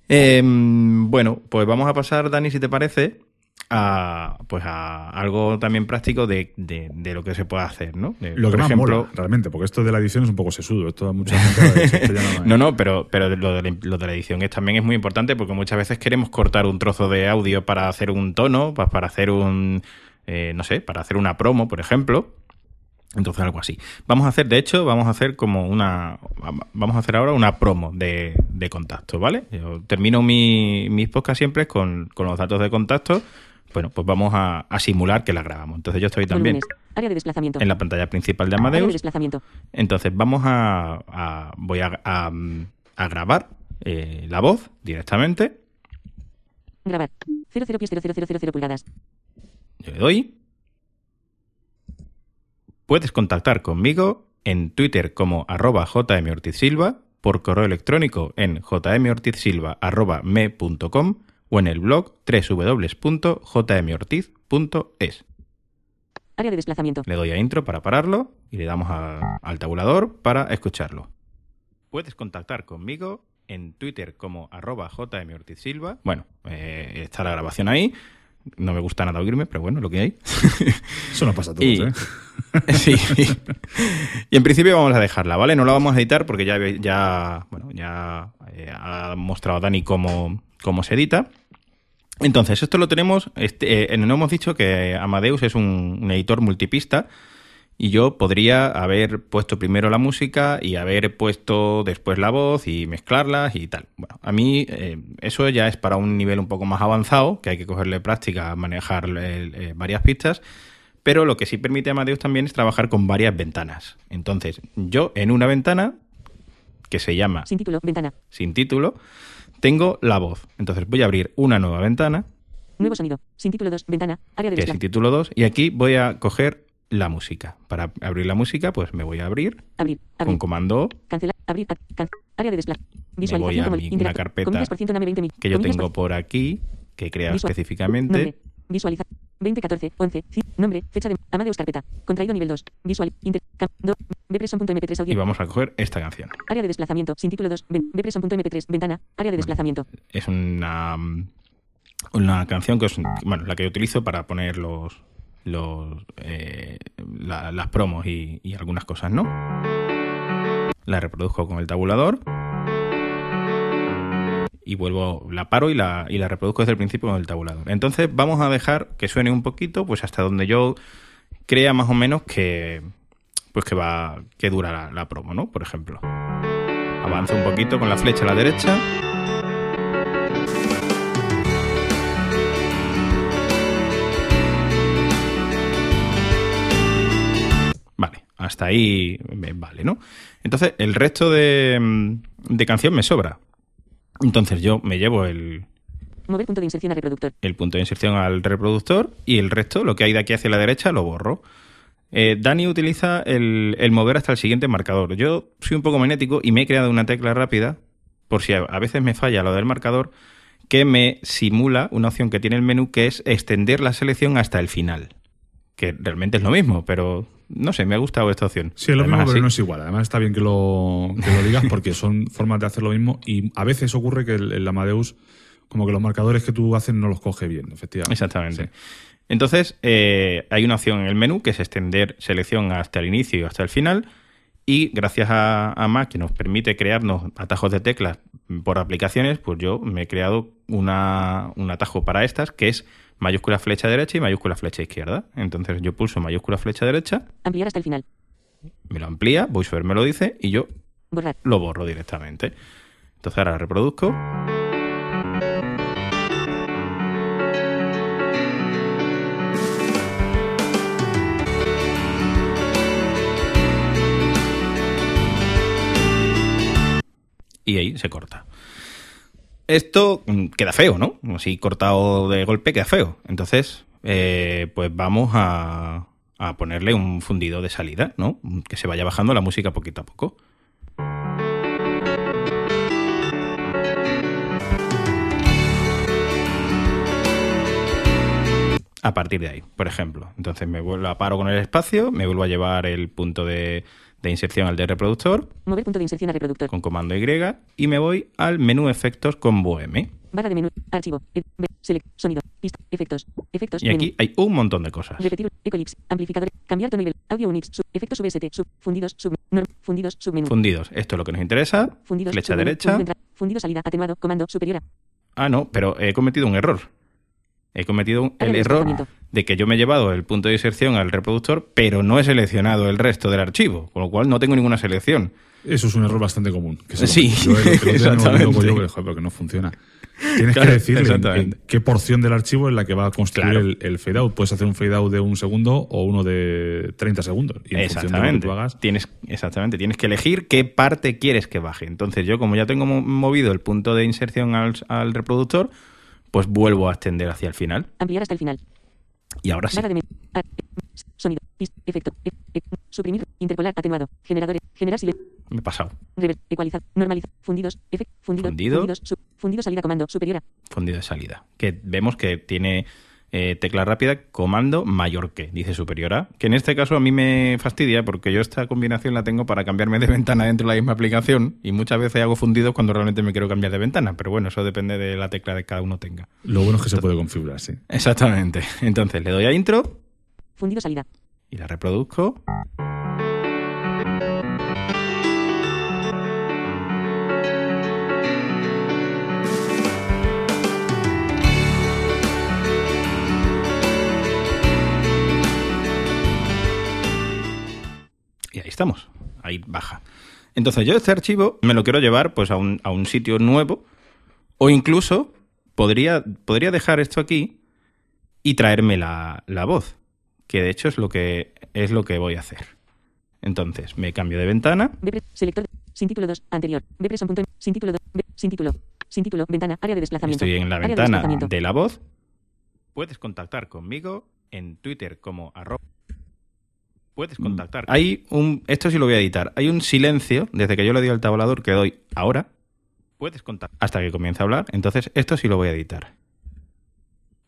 Eh, bueno, pues vamos a pasar, Dani, si te parece, a pues a algo también práctico de, de- de lo que se puede hacer, ¿no? De- Lo que por más ejemplo, mola, realmente, porque esto de la edición es un poco sesudo. Esto a mucha gente va a decir, "Esto ya no es". No, no, pero, pero lo, de la, lo de la edición es, también es muy importante porque muchas veces queremos cortar un trozo de audio para hacer un tono, pa- para hacer un, eh, no sé, para hacer una promo, por ejemplo. Entonces algo así. Vamos a hacer, de hecho, vamos a hacer como una, vamos a hacer ahora una promo de, de contacto, ¿vale? Yo termino mi, mis podcasts siempre con, con los datos de contacto. Bueno, pues vamos a, a simular que la grabamos. Entonces yo estoy también Volúmenes. Área de desplazamiento. en la pantalla principal de Área de Amadeus. desplazamiento. Entonces vamos a, a- voy a, grabar eh, la voz directamente. Grabar. 00 pies 00000 pulgadas. Yo le doy. Puedes contactar conmigo en Twitter como arroba jmortizsilva por correo electrónico en jmortizsilva.me.com o en el blog www.jmortiz.es. Área de desplazamiento. Le doy a intro para pararlo y le damos a- al tabulador para escucharlo. Puedes contactar conmigo en Twitter como arroba jmortizsilva. Bueno, eh, está la grabación ahí. No me gusta nada oírme, pero bueno, lo que hay. Eso nos pasa a todos, Y- ¿eh? sí. Y en principio vamos a dejarla, ¿vale? No la vamos a editar porque ya, ya, bueno, ya eh, ha mostrado Dani cómo, cómo se edita. Entonces, esto lo tenemos, este, eh, no hemos dicho que Amadeus es un, un editor multipista y yo podría haber puesto primero la música y haber puesto después la voz y mezclarlas y tal. Bueno, a mí eh, eso ya es para un nivel un poco más avanzado, que hay que cogerle práctica a manejar eh, eh, varias pistas, pero lo que sí permite Amadeus también es trabajar con varias ventanas. Entonces, yo en una ventana, que se llama Sin título. Ventana. sin título, tengo la voz. Entonces voy a abrir una nueva ventana, Nuevo sonido. Sin título 2. Ventana. Área de que es sin título 2, y aquí voy a coger la música. Para abrir la música, pues me voy a abrir Abrir. con Abrir. comando O, Cancelar. Abrir. a- can- área de desplazamiento. voy a Visualización como mi- una carpeta comillas por ciento nave 20 mil. que yo tengo por aquí, que he creado específicamente. Nombre. Visualiza. 20, 14, 11. ci- Nombre. Fecha de. Amadeus carpeta. Contraído nivel 2. Visual. Inter. Cam, do, bpreson.mp3 Y audio. vamos a coger esta canción. Área de desplazamiento. Sin título 2. ven- bpreson.mp3. Ventana. Área de desplazamiento. Es una, una canción que es bueno, la que yo utilizo para poner los, los eh, la- las promos y, y algunas cosas, ¿no? La reproduzco con el tabulador. Y vuelvo, la paro y la, y la reproduzco desde el principio con el tabulador. Entonces vamos a dejar que suene un poquito, pues hasta donde yo crea más o menos que pues que va que dura la, promo, ¿no? Por ejemplo. Avanzo un poquito con la flecha a la derecha. Vale, hasta ahí me vale, ¿no? Entonces, el resto de, mm, de canción me sobra. Entonces yo me llevo el, Mover punto de inserción a reproductor. el punto de inserción al reproductor y el resto, lo que hay de aquí hacia la derecha, lo borro. Eh, Dani utiliza el, el mover hasta el siguiente marcador. Yo soy un poco magnético y me he creado una tecla rápida, por si a, a veces me falla lo del marcador, que me simula una opción que tiene el menú que es extender la selección hasta el final. Que realmente es lo mismo, pero no sé, me ha gustado esta opción. Sí, es lo Además, mismo, pero así- no es igual. Además está bien que lo, que lo digas porque son formas de hacer lo mismo y a veces ocurre que el, el Amadeus, como que los marcadores que tú haces no los coge bien, efectivamente. Exactamente. Sí. Entonces, eh, hay una opción en el menú que es extender selección hasta el inicio y hasta el final. Y gracias a, a Mac, que nos permite crearnos atajos de teclas por aplicaciones, pues yo me he creado una, un atajo para estas que es mayúscula flecha derecha y mayúscula flecha izquierda. Entonces yo pulso mayúscula flecha derecha, Ampliar hasta el final. me lo amplía, VoiceOver me lo dice y yo Borrar. lo borro directamente. Entonces ahora reproduzco. Y ahí se corta. Esto queda feo, ¿no? Así cortado de golpe queda feo. Entonces, eh, pues vamos a, a ponerle un fundido de salida, ¿no? Que se vaya bajando la música poquito a poco. a partir de ahí, por ejemplo. Entonces me vuelvo a paro con el espacio, me vuelvo a llevar el punto de, de inserción al de reproductor Mover punto de inserción a reproductor. con comando Y y me voy al menú efectos con Boheme. Barra de menú. Archivo. Select. Sonido. Pista. Efectos. Efectos. Y aquí hay un montón de cosas. Repetir. Eclipse. Amplificador. Cambiar tono nivel. Audio Unix. Sub. Efectos VST. Sub. Fundidos. Sub. Norm. Fundidos. Submenú. Fundidos, esto es lo que nos interesa. Fundidos. Flecha submenú, derecha. fundido salida. Atenuado. Comando. Superior. Ah, no, pero he cometido un error. He cometido el error de que yo me he llevado el punto de inserción al reproductor, pero no he seleccionado el resto del archivo, con lo cual no tengo ninguna selección. Eso es un error bastante común. Que se lo- Sí, yo el no lo exactamente. digo yo, pero, pero que no funciona. Tienes Claro, que decirle en- exactamente. en qué porción del archivo es la que va a construir Claro. el, el fade out. Puedes hacer un fade out de un segundo o uno de 30 segundos. Y en función de lo que Exactamente. tú hagas, Tienes, exactamente. Tienes que elegir qué parte quieres que baje. Entonces, yo, como ya tengo mo- movido el punto de inserción al, al reproductor, pues vuelvo a extender hacia el final. Ampliar hasta el final. Y ahora sí. Eh, Sonido. Efecto. e- e- suprimir. Interpolar. Atenuado. Generadores. Generar silencio. Me he pasado. Rever, ecualizar, normalizar, fundidos, F, fundido, Fundido. fundidos, su- fundido salida comando, superior Fundido de salida. Que vemos que tiene eh, tecla rápida, comando mayor que, dice superior a. Que en este caso a mí me fastidia porque yo esta combinación la tengo para cambiarme de ventana dentro de la misma aplicación y muchas veces hago fundidos cuando realmente me quiero cambiar de ventana. Pero bueno, eso depende de la tecla que cada uno tenga. Lo bueno es que se puede configurar, sí. Exactamente. Entonces le doy a intro fundido salida, y la reproduzco. Estamos. Ahí baja. Entonces yo este archivo me lo quiero llevar pues a un, a un sitio nuevo o incluso podría, podría dejar esto aquí y traerme la, la voz, que de hecho es lo que, es lo que voy a hacer. Entonces me cambio de ventana selector, sin título 2, anterior, sin título 2, B- sin título, sin título, ventana, área de desplazamiento. Estoy en la de ventana desplazamiento. de la voz. Puedes contactar conmigo en Twitter como arroba. Puedes contactar. Hay un. Esto sí lo voy a editar. Hay un silencio desde que yo le doy al tabulador que doy ahora. Puedes contactar hasta que comience a hablar. Entonces, esto sí lo voy a editar.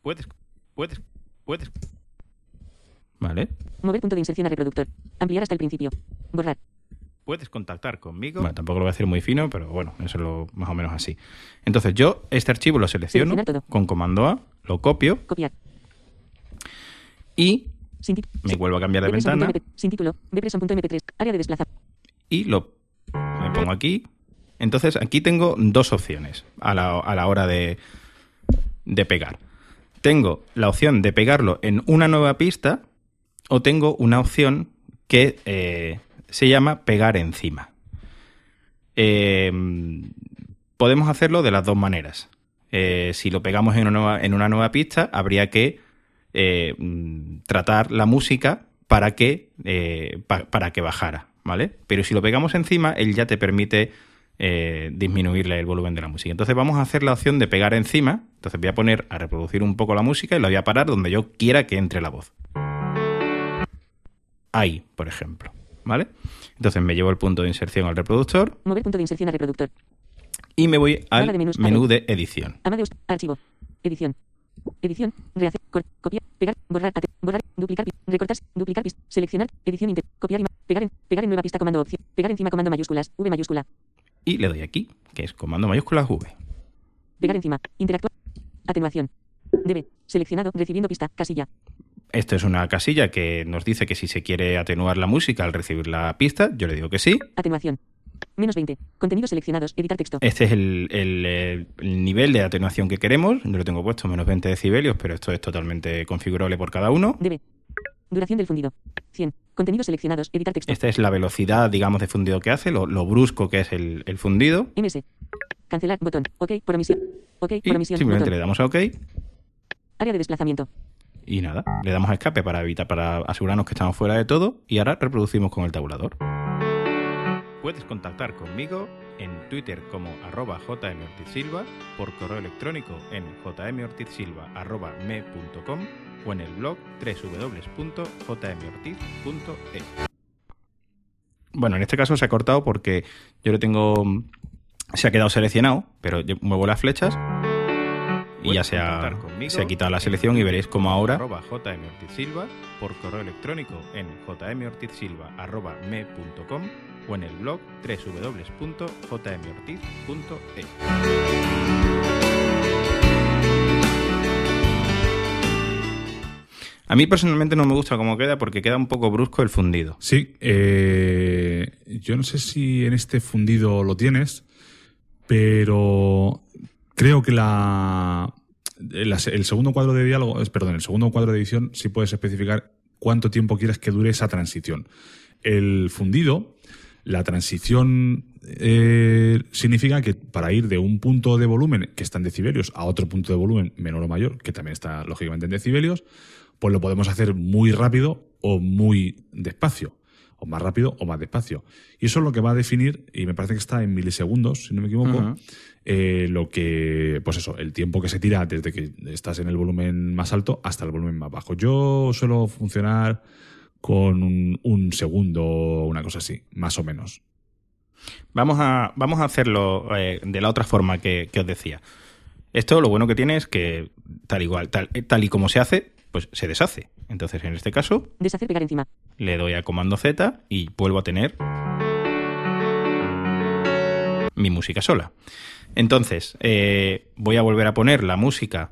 Puedes. Puedes. Puedes. Vale. Mover punto de inserción a reproductor. Ampliar hasta el principio. Borrar. Puedes contactar conmigo. Bueno, tampoco lo voy a decir muy fino, pero bueno, eso es lo más o menos así. Entonces, yo este archivo lo selecciono Seleccionar todo. con comando A, lo copio Copiar. y Sin, me vuelvo a cambiar de ventana sin título. Bpreson.mp3. Área de desplazamiento. y lo me pongo aquí. Entonces aquí tengo dos opciones a la, a la hora de, de pegar. Tengo la opción de pegarlo en una nueva pista o tengo una opción que eh, se llama pegar encima. Eh, podemos hacerlo de las dos maneras. Eh, si lo pegamos en una nueva, en una nueva pista, habría que eh, mm, tratar la música para que, eh, pa- para que bajara, ¿vale? Pero si lo pegamos encima, él ya te permite eh, disminuirle el volumen de la música. Entonces vamos a hacer la opción de pegar encima. Entonces voy a poner a reproducir un poco la música y la voy a parar donde yo quiera que entre la voz. Ahí, por ejemplo, ¿vale? Entonces me llevo el punto de inserción al reproductor Mover punto de inserción a reproductor. y me voy al de menús, menú de edición. Amadeus. Archivo. Edición. Edición. Rehacer. copiar. Pegar. Borrar. borrar. Duplicar. Recortar. Duplicar. Seleccionar. Edición. Inter. Copiar. y Pegar en. Pegar en nueva pista. Comando opción. Pegar encima. Comando mayúsculas. V mayúscula. Y le doy aquí, que es comando mayúsculas V. Pegar encima. Interactuar. Atenuación. Debe. Seleccionado. Recibiendo pista. Casilla. Esto es una casilla que nos dice que si se quiere atenuar la música al recibir la pista, yo le digo que sí. Atenuación. Menos 20. Contenidos seleccionados. Editar texto. Este es el, el, eh, el nivel de atenuación que queremos. Yo lo tengo puesto menos 20 decibelios, pero esto es totalmente configurable por cada uno. Debe. Duración del fundido. 100. Contenidos seleccionados. Editar texto. Esta es la velocidad, digamos, de fundido que hace, lo, lo brusco que es el, el fundido. MS. Cancelar. Botón. OK. Por omisión. OK. Y Por omisión. simplemente Botón. le damos a OK Área de desplazamiento. y nada, le damos a escape para evitar, para asegurarnos que estamos fuera de todo y ahora reproducimos con el tabulador. Puedes contactar conmigo en Twitter como arroba jmortizsilva, por correo electrónico en jmortizsilva.me.com o en el blog www.jmortiz.es. Bueno, en este caso se ha cortado porque yo le tengo... Se ha quedado seleccionado, pero yo muevo las flechas y ya se ha, se ha quitado la selección y veréis como ahora jmortizsilva por correo electrónico en jmortizsilva.me.com o en el blog www.jmortiz.es. A mí personalmente no me gusta cómo queda porque queda un poco brusco el fundido. Sí, eh, yo no sé si en este fundido lo tienes, pero creo que la, el segundo cuadro de diálogo, perdón, el segundo cuadro de edición sí puedes especificar cuánto tiempo quieres que dure esa transición. El fundido, la transición eh, significa que para ir de un punto de volumen que está en decibelios a otro punto de volumen menor o mayor, que también está lógicamente en decibelios, pues lo podemos hacer muy rápido o muy despacio, o más rápido o más despacio. Y eso es lo que va a definir, y me parece que está en milisegundos, si no me equivoco, eh, lo que, pues eso, el tiempo que se tira desde que estás en el volumen más alto hasta el volumen más bajo. Yo suelo funcionar con un, un segundo o una cosa así, más o menos. Vamos a, vamos a hacerlo eh, de la otra forma que, que os decía. Esto lo bueno que tiene es que tal igual, tal, eh, tal y como se hace, pues se deshace. Entonces, en este caso, Deshacer pegar encima. le doy a comando Z y vuelvo a tener mi música sola. Entonces, eh, voy a volver a poner la música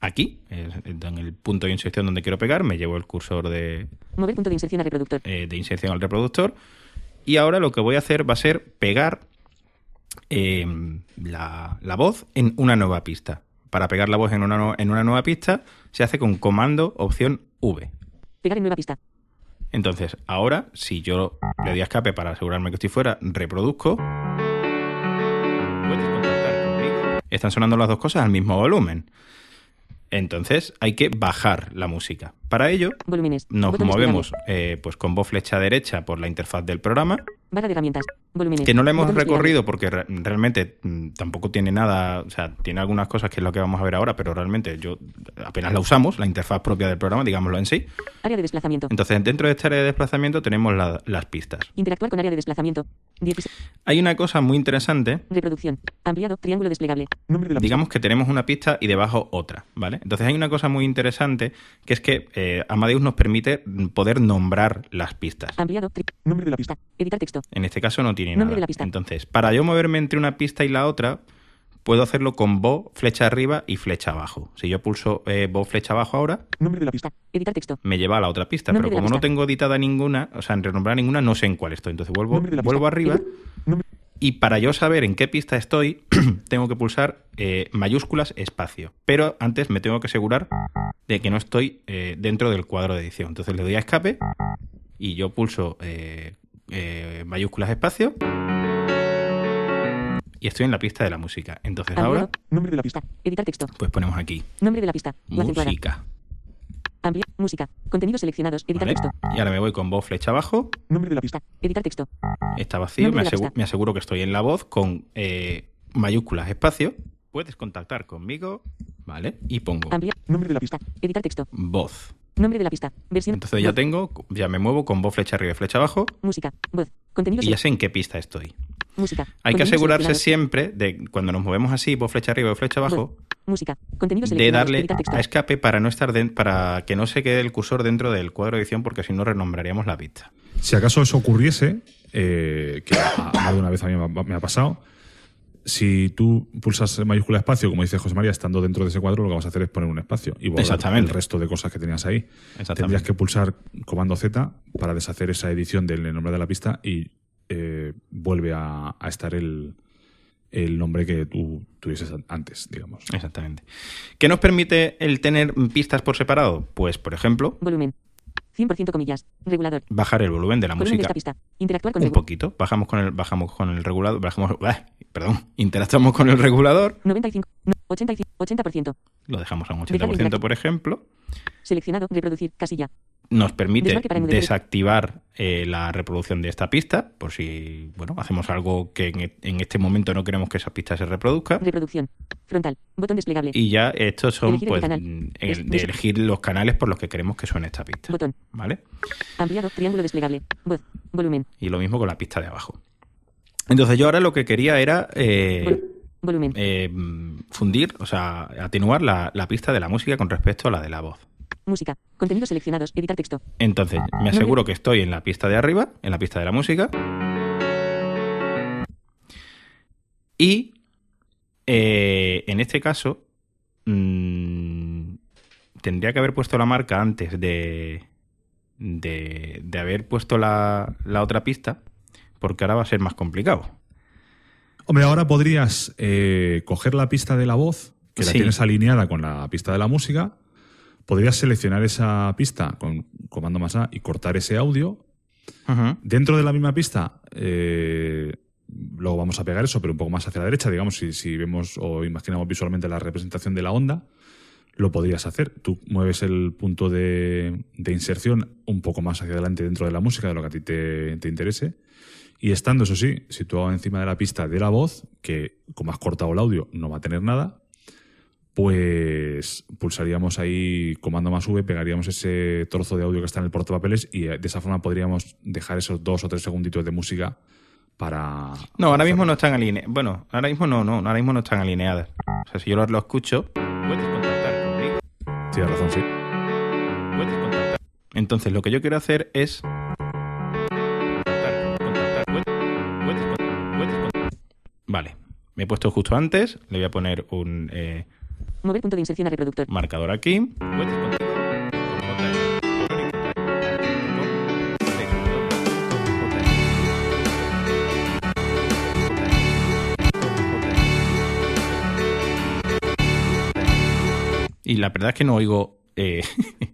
aquí, eh, en el punto de inserción donde quiero pegar, me llevo el cursor de, Mover punto de inserción a reproductor. eh, de inserción al reproductor y ahora lo que voy a hacer va a ser pegar eh, la, la voz en una nueva pista. Para pegar la voz en una, en una nueva pista se hace con comando opción V. Pegar en nueva pista. Entonces, ahora, si yo le doy a escape para asegurarme que estoy fuera, reproduzco. Puedes contactar conmigo. Están sonando las dos cosas al mismo volumen. Entonces, hay que bajar la música. Para ello, Volúmenes. nos movemos eh, pues con voz flecha derecha por la interfaz del programa. Barra de herramientas. Volúmenes. que no la hemos recorrido porque re- realmente mm, tampoco tiene nada, o sea, tiene algunas cosas que es lo que vamos a ver ahora, pero realmente yo apenas la usamos, la interfaz propia del programa, digámoslo en sí. Área de desplazamiento. Entonces, dentro de esta área de desplazamiento tenemos la- las pistas. Interactuar con área de desplazamiento. 16. Hay una cosa muy interesante, Reproducción. Ampliado. Triángulo desplegable. Nombre de la digamos que tenemos una pista y debajo otra, ¿vale? Entonces hay una cosa muy interesante que es que eh, Amadeus nos permite poder nombrar las pistas. Ampliado. Nombre de la pista. Editar texto. En este caso no tiene Nombre nada. de la pista. Entonces, para yo moverme entre una pista y la otra, puedo hacerlo con Bo, flecha arriba y flecha abajo. Si yo pulso eh, Bo, flecha abajo ahora, Nombre de la pista. Editar texto. me lleva a la otra pista. Nombre Pero como no tengo editada ninguna, o sea, en renombrar ninguna, no sé en cuál estoy. Entonces vuelvo, vuelvo arriba. Nombre- Y para yo saber en qué pista estoy, tengo que pulsar eh, mayúsculas espacio. Pero antes me tengo que asegurar de que no estoy eh, dentro del cuadro de edición. Entonces le doy a escape y yo pulso eh, eh, mayúsculas espacio. Y estoy en la pista de la música. Entonces ahora. Nombre de la pista. Editar texto. pues ponemos aquí Nombre de la pista. Música. Amplia. Música. Contenidos seleccionados. Editar ¿vale? texto. Y ahora me voy con voz flecha abajo. Nombre de la pista. Editar texto. Está vacío, me, asegu- me aseguro que estoy en la voz con eh, mayúsculas espacio. Puedes contactar conmigo, ¿vale? Y pongo Amplia. Nombre de la pista. Editar texto. voz. Nombre de la pista. Versión. Entonces ya voz. tengo, ya me muevo con voz flecha arriba y flecha abajo Música. Voz. Contenidos y ya sé en qué pista estoy. Música. Hay que asegurarse siempre de cuando nos movemos así, voz flecha arriba y flecha abajo, Música. Contenidos de darle a escape para no estar den- para que no se quede el cursor dentro del cuadro de edición porque si no renombraríamos la pista. Si acaso eso ocurriese, eh, que más de una vez a mí me ha- me ha pasado, si tú pulsas mayúscula espacio, como dice José María, estando dentro de ese cuadro, lo que vas a hacer es poner un espacio y borrar Exactamente. el resto de cosas que tenías ahí. Exactamente. Tendrías que pulsar comando Z para deshacer esa edición del nombre de la pista y eh, vuelve a, a estar el, el nombre que tú tuvieses antes, digamos. Exactamente. ¿Qué nos permite el tener pistas por separado? Pues, por ejemplo, Volumen. 100% comillas. Regulador. bajar el volumen de la Volumen de música esta pista. Interactuar con un poquito. Bajamos con el, bajamos con el regulador, bajamos, perdón, interactuamos con el regulador, 95. no, 85. 80%. lo dejamos a un Dejar de 80%, interactuar. por ejemplo. Seleccionado. Reproducir. Casilla. Nos permite desactivar eh, la reproducción de esta pista, por si bueno hacemos algo que en, e- en este momento no queremos que esa pista se reproduzca. Reproducción. Frontal. Botón desplegable. Y ya estos son Elegir pues mm, el de elegir los canales por los que queremos que suene esta pista. Botón. ¿Vale? Ampliado. Triángulo desplegable. Voz. Volumen. Y lo mismo con la pista de abajo. Entonces yo ahora lo que quería era eh, Vol- volumen. eh, mm, fundir, o sea, atenuar la, la pista de la música con respecto a la de la voz. Música. Contenidos seleccionados. Editar texto. Entonces, me aseguro que estoy en la pista de arriba, en la pista de la música. Y eh, en este caso, mm, tendría que haber puesto la marca antes de, de, de haber puesto la, la otra pista, porque ahora va a ser más complicado. Hombre, ahora podrías eh, coger la pista de la voz, que la Sí. tienes alineada con la pista de la música, podrías seleccionar esa pista con comando más A y cortar ese audio. Dentro de la misma pista, eh, luego vamos a pegar eso, pero un poco más hacia la derecha, digamos, si, si vemos o imaginamos visualmente la representación de la onda, lo podrías hacer. Tú mueves el punto de, de inserción un poco más hacia adelante dentro de la música, de lo que a ti te, te interese. Y estando, eso sí, situado encima de la pista de la voz, que como has cortado el audio no va a tener nada, pues pulsaríamos ahí comando más V, pegaríamos ese trozo de audio que está en el portapapeles y eh, de esa forma podríamos dejar esos dos o tres segunditos de música para... No, ahora mismo no están alineadas. Bueno, ahora mismo no, no, ahora mismo no están alineadas. O sea, si yo lo, lo escucho, puedes contactar conmigo. Tienes razón, sí. Puedes contactar. Entonces, lo que yo quiero hacer es. Contactar, contactar. Puedes- puedes con- puedes con- Vale, me he puesto justo antes. Le voy a poner un eh, Mover punto de inserción a reproductor. marcador aquí. Y la verdad es que no oigo. eh,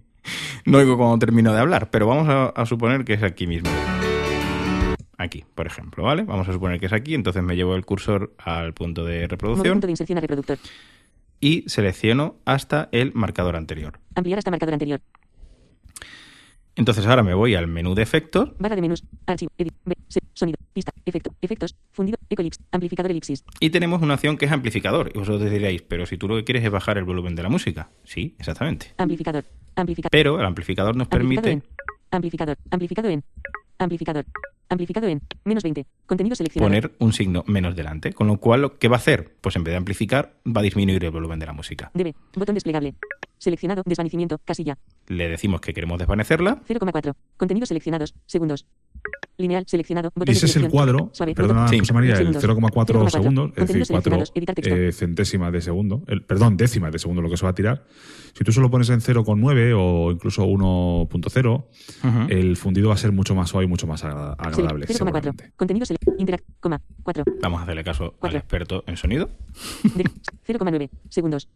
no oigo cuando termino de hablar, pero vamos a, a suponer que es aquí mismo. Aquí, por ejemplo, ¿vale? Vamos a suponer que es aquí, entonces me llevo el cursor al punto de reproducción punto de inserción a reproductor. Y selecciono hasta el marcador anterior. Ampliar hasta marcador anterior. Entonces ahora me voy al menú de efectos Barra de menús. Archivo. Edit. B. Sonido. Pista. Efecto. Efectos. Fundido. Ecolipse. Amplificador elipsis. y tenemos una opción que es amplificador. Y vosotros diréis, pero si tú lo que quieres es bajar el volumen de la música. Sí, exactamente. Amplificador. Amplificador. Pero el amplificador nos Amplificado permite en. Amplificador. Amplificado en. Amplificador. Amplificado en. Menos 20. Contenido seleccionado. poner un signo menos delante. Con lo cual, ¿lo- ¿qué va a hacer? Pues en vez de amplificar, va a disminuir el volumen de la música. DB. Botón desplegable. Seleccionado. Desvanecimiento. Casilla. Le decimos que queremos desvanecerla 0,4. Contenidos seleccionados. Segundos. Lineal. Seleccionado. Botón Y ese de es el cuadro, Suave. perdona botón- José María, el segundos. 0,4 0,4. segundos, es decir, Contenidos 4 seleccionados. Editar texto. centésimas de segundo, el, perdón, décimas de segundo lo que se va a tirar. Si tú solo pones en 0,9 o incluso 1.0, Ujú. el fundido va a ser mucho más suave y mucho más agra- Agradable. 0,4. seguramente. Contenido select. Interact. Coma. 4. Vamos a hacerle caso al Cuatro. experto en sonido. De- 0,9 segundos.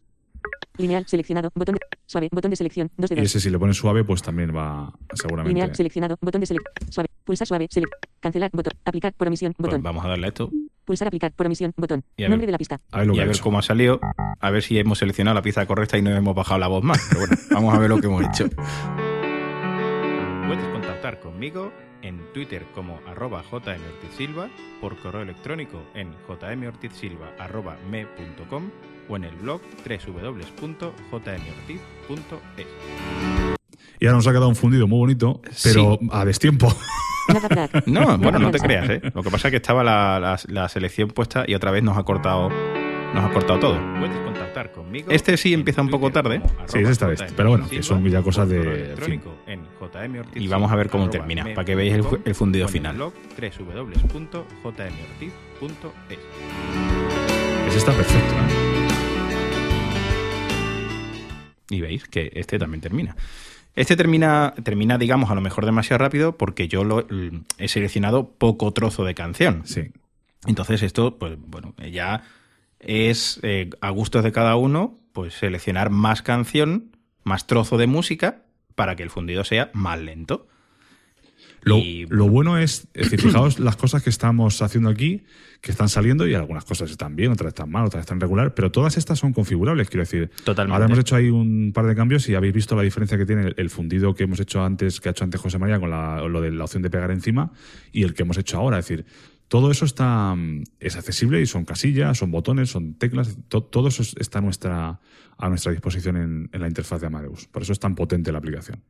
Lineal seleccionado. Botón de suave. Botón de selección. 2 de Y 2. ese si le pones suave, pues también va seguramente. Lineal seleccionado. Botón de select. Suave. Pulsar suave. Select. Cancelar. Botón. Aplicar por omisión. Pues Botón. vamos a darle a esto Pulsar aplicar por omisión. Botón. Y a ver. Nombre de la pista. A ver lo y que a ver hecho. cómo ha salido. A ver si hemos seleccionado la pieza correcta y no hemos bajado la voz más. Pero bueno, vamos a ver lo que hemos hecho. Puedes contactar conmigo en Twitter como arroba jmortizsilva, por correo electrónico en jmortizsilva.me.com o en el blog www.jmortiz.es. Y ahora nos ha quedado un fundido muy bonito, pero a destiempo. No, bueno, no te creas, ¿eh? Lo que pasa es que estaba la, la- la selección puesta y otra vez nos ha cortado nos ha cortado todo. Puedes contactar conmigo. Este sí empieza un poco tarde. Sí, es esta vez. Pero bueno, que son ya cosas de- en fin. Y vamos a ver cómo termina, para que veáis el, fu- el fundido final. Ese está perfecto. ¿eh? Y veis que este también termina. Este termina, termina, digamos, a lo mejor demasiado rápido porque yo lo, he seleccionado poco trozo de canción. Sí. Entonces esto, pues bueno, ya es eh, a gustos de cada uno, pues seleccionar más canción, más trozo de música para que el fundido sea más lento. Lo, Y- lo bueno es, es decir, fijaos las cosas que estamos haciendo aquí, que están saliendo y algunas cosas están bien, otras están mal, otras están regular, pero todas estas son configurables, quiero decir. Totalmente. Ahora hemos hecho ahí un par de cambios y habéis visto la diferencia que tiene el, el fundido que hemos hecho antes, que ha hecho antes José María con la, lo de la opción de pegar encima y el que hemos hecho ahora. Es decir, todo eso está mm, es accesible y son casillas, son botones, son teclas, to- todo eso es- está a nuestra, a nuestra disposición en, en la interfaz de Amadeus. Por eso es tan potente la aplicación.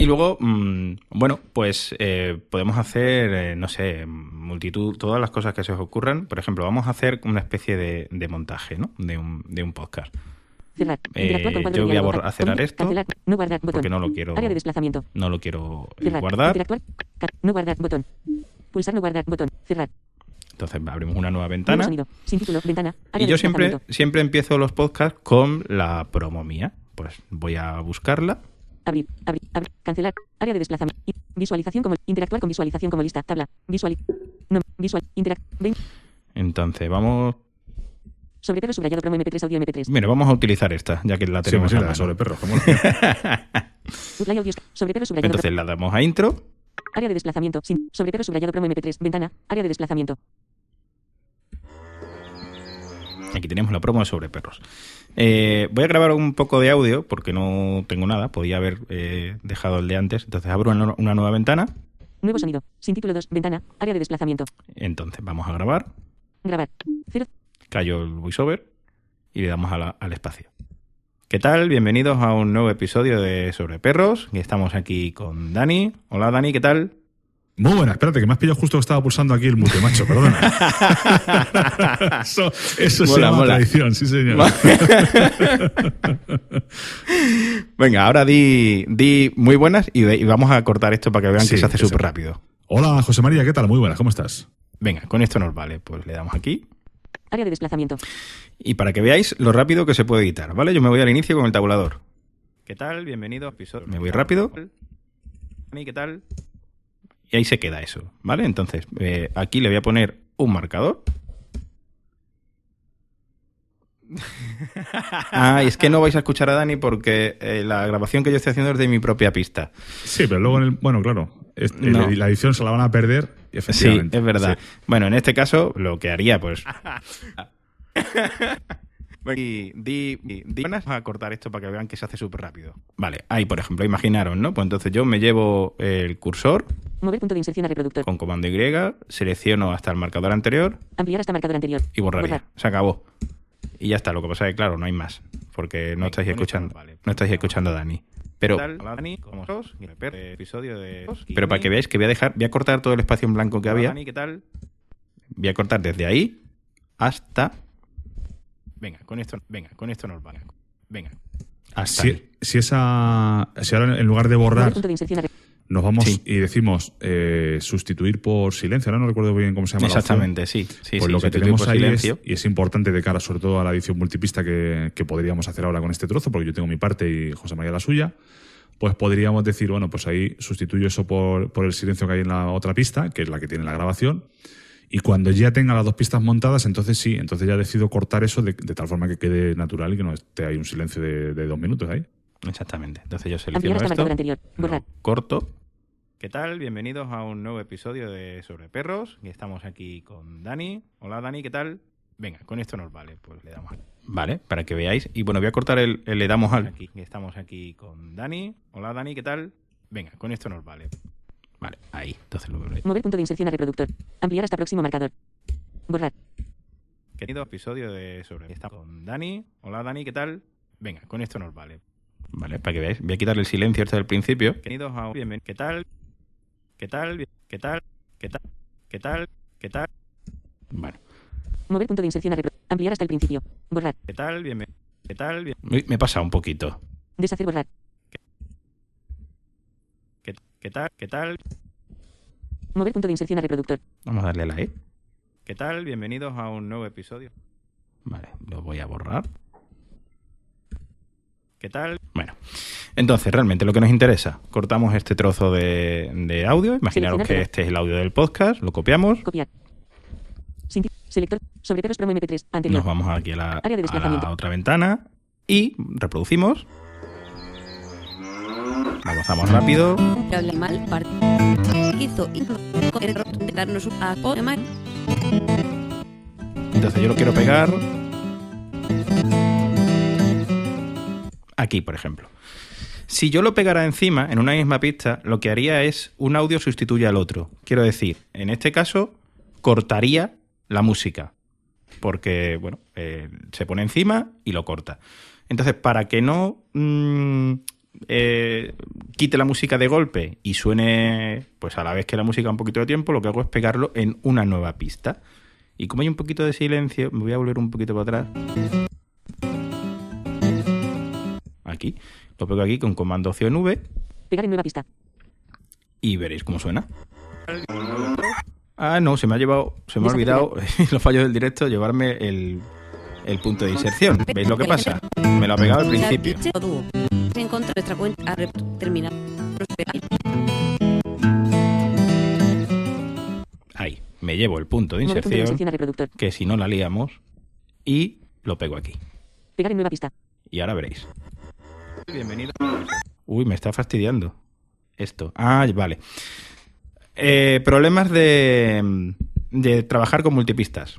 Y luego, mm, bueno, pues eh, podemos hacer, eh, no sé, multitud, todas las cosas que se os ocurran. Por ejemplo, vamos a hacer una especie de, de montaje, ¿no? De un, de un podcast. Cerrar. Eh, yo voy a cerrar esto, Cancelar. No guardar. Botón. Porque no lo quiero, Área de desplazamiento. no lo quiero eh, Cerrar. guardar. No guardar. Botón. Pulsar no guardar. Botón. Cerrar. Entonces abrimos una nueva ventana. sonido. Sin título. Ventana. Área Y de yo siempre, siempre empiezo los podcasts con la promo mía. Pues voy a buscarla. Abrir, abrir, abrir, cancelar, área de desplazamiento, visualización como, interactuar con visualización como lista, tabla, visual, no, visual, interact, 20, Entonces vamos. sobre perro subrayado promo MP3 audio MP3, Mira, vamos a utilizar esta, ya que la tenemos sí, a la sobre perro subrayado Entonces la damos a intro. Área de desplazamiento, sin, sobre perro subrayado promo MP3, ventana, área de desplazamiento, Aquí tenemos la promo de sobre perros. Eh, voy a grabar un poco de audio porque no tengo nada. Podía haber eh, dejado el de antes. Entonces abro una, una nueva ventana. nuevo sonido, sin título 2, ventana, área de desplazamiento, Entonces vamos a grabar. grabar, 0, Callo el voiceover. y le damos a la- al espacio. ¿Qué tal? Bienvenidos a un nuevo episodio de Sobre Perros. Y estamos aquí con Dani. Hola Dani, ¿qué tal? Muy buena, espérate, que me has pillado justo que estaba pulsando aquí el mute, macho, perdona. eso eso se Mola, llama mola. tradición, sí señor. Venga, ahora di, di muy buenas y, vamos a cortar esto para que vean Sí, que se hace súper rápido. Hola, José María, ¿qué tal? Muy buenas, ¿cómo estás? Venga, con esto nos vale. Pues le damos aquí. Área de desplazamiento. Y para que veáis lo rápido que se puede editar, ¿vale? Yo me voy al inicio con el tabulador. ¿Qué tal? Bienvenido a episodio. Me voy rápido. Dani, ¿Qué tal? Y ahí se queda eso, ¿vale? Entonces, eh, aquí le voy a poner un marcador. ah, y es que no vais a escuchar a Dani porque eh, la grabación que yo estoy haciendo es de mi propia pista. Sí, pero luego en el. Bueno, claro, No. la edición se la van a perder, Sí, es verdad. Sí. Bueno, en este caso, lo que haría, pues. Di, di, di, di- Vamos a cortar esto para que vean que se hace súper rápido. Vale, ahí, por ejemplo, imaginaron, ¿no? Pues entonces yo me llevo el cursor Mover punto de inserción a reproductor. con comando Y, selecciono hasta el marcador anterior Ampliar hasta marcador anterior. y borraría. Borrar. Se acabó. Y ya está. Lo que pasa es que, claro, no hay más. Porque no estáis escuchando. No estáis escuchando a Dani. Pero, episodio de... pero para que veáis que voy a dejar, voy a cortar todo el espacio en blanco que había. ¿qué tal? Voy a cortar desde ahí hasta. Venga, con esto, venga, con esto nos vale. Venga. Hasta. Si, si esa. Si ahora en lugar de borrar Nos vamos Sí. y decimos eh, sustituir por silencio, ahora no recuerdo bien cómo se llama. la. Exactamente, sí. sí pues sí, lo que tenemos ahí es, y es importante de cara sobre todo a la edición multipista que, que podríamos hacer ahora con este trozo, porque yo tengo mi parte y José María la suya, pues podríamos decir, bueno, pues ahí sustituyo eso por, por el silencio que hay en la otra pista, que es la que tiene la grabación, y cuando ya tenga las dos pistas montadas, entonces sí, entonces ya decido cortar eso de, de tal forma que quede natural y que no esté ahí un silencio de, de dos minutos ahí. Exactamente. Entonces yo selecciono esto. anterior. corto. ¿Qué tal? Bienvenidos a un nuevo episodio de Sobre Perros. Y estamos aquí con Dani. Hola Dani, ¿qué tal? Venga, con esto nos vale. Pues le damos al- Vale, para que veáis. Y bueno, voy a cortar el, el le damos al aquí. Y estamos aquí con Dani. Hola Dani, ¿qué tal? Venga, con esto nos vale. Vale, ahí. Entonces lo veo. Mover punto de inserción a reproductor. Ampliar hasta próximo marcador. Borrar. Querido episodio de Sobre Estamos con Dani. Hola Dani, ¿qué tal? Venga, con esto nos vale. Vale, para que veáis. Voy a quitarle el silencio este del principio. Bienvenidos a un- bienven- ¿Qué tal? ¿Qué tal? Bien- ¿Qué tal? ¿Qué tal? ¿Qué tal? ¿Qué tal? Bueno, Mover punto de inserción a reproductor. Ampliar hasta el principio. Borrar. ¿qué tal? Bienven- ¿Qué tal? Bien- Uy, me he pasado un poquito. Deshacer borrar. ¿Qué, qué tal? ¿Qué tal? Mover punto de inserción a reproductor. Vamos a darle la E. ¿Qué tal? Bienvenidos a un nuevo episodio. Vale, lo voy a borrar. ¿Qué tal? Bueno, entonces realmente lo que nos interesa, cortamos este trozo de, de audio. Imaginaros que este es el audio del podcast, lo copiamos, Copiar. Selector. Sobre perros promo MP3. Anterior. nos vamos aquí a la, Área de a desplazamiento. la otra ventana y reproducimos. Avanzamos rápido. Entonces yo lo quiero pegar aquí, por ejemplo. Si yo lo pegara encima, en una misma pista, lo que haría es un audio sustituye al otro. Quiero decir, en este caso, cortaría la música. Porque, bueno, eh, se pone encima y lo corta. Entonces, para que no mm, eh, quite la música de golpe y suene, pues a la vez que la música un poquito de tiempo, lo que hago es pegarlo en una nueva pista. Y como hay un poquito de silencio, me voy a volver un poquito para atrás. Aquí. Lo pego aquí con comando opción V Pegar en nueva pista. y veréis cómo suena. Ah, no, se me ha llevado, se me ha olvidado, los fallos del directo, llevarme el, el punto de inserción. ¿Veis lo que pasa? Me lo ha pegado al principio. Ahí. Me llevo el punto de inserción, que si no la liamos, y lo pego aquí. Pegar en nueva pista. Y ahora veréis. Bienvenido. Uy, me está fastidiando. Esto. Ah, vale. Eh, problemas de, de trabajar con multipistas.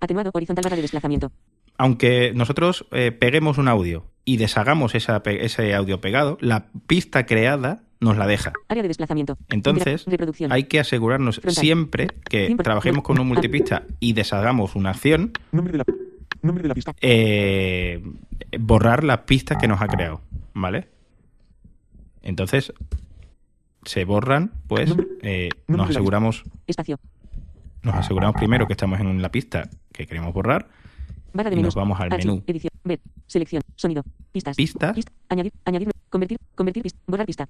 Atenuado. Horizontal barra de desplazamiento. Aunque nosotros eh, peguemos un audio y deshagamos esa ese audio pegado, la pista creada nos la deja. Área de desplazamiento. Entonces, Reproducción. hay que asegurarnos Frontal. siempre que trabajemos con Ah. multipista y deshagamos una acción, Nombre de la, Nombre de la pista. eh, borrar las pistas que nos ha creado, ¿vale? Entonces, se borran, pues eh, nos aseguramos Espacio. nos aseguramos primero que estamos en la pista que queremos borrar. Barra de Y menús. nos vamos al Archivo, menú. Edición. Ver. Selección. Sonido. Pistas. Pistas. Pista. Añadir. Añadir. Convertir. Convertir pista. Borrar pista.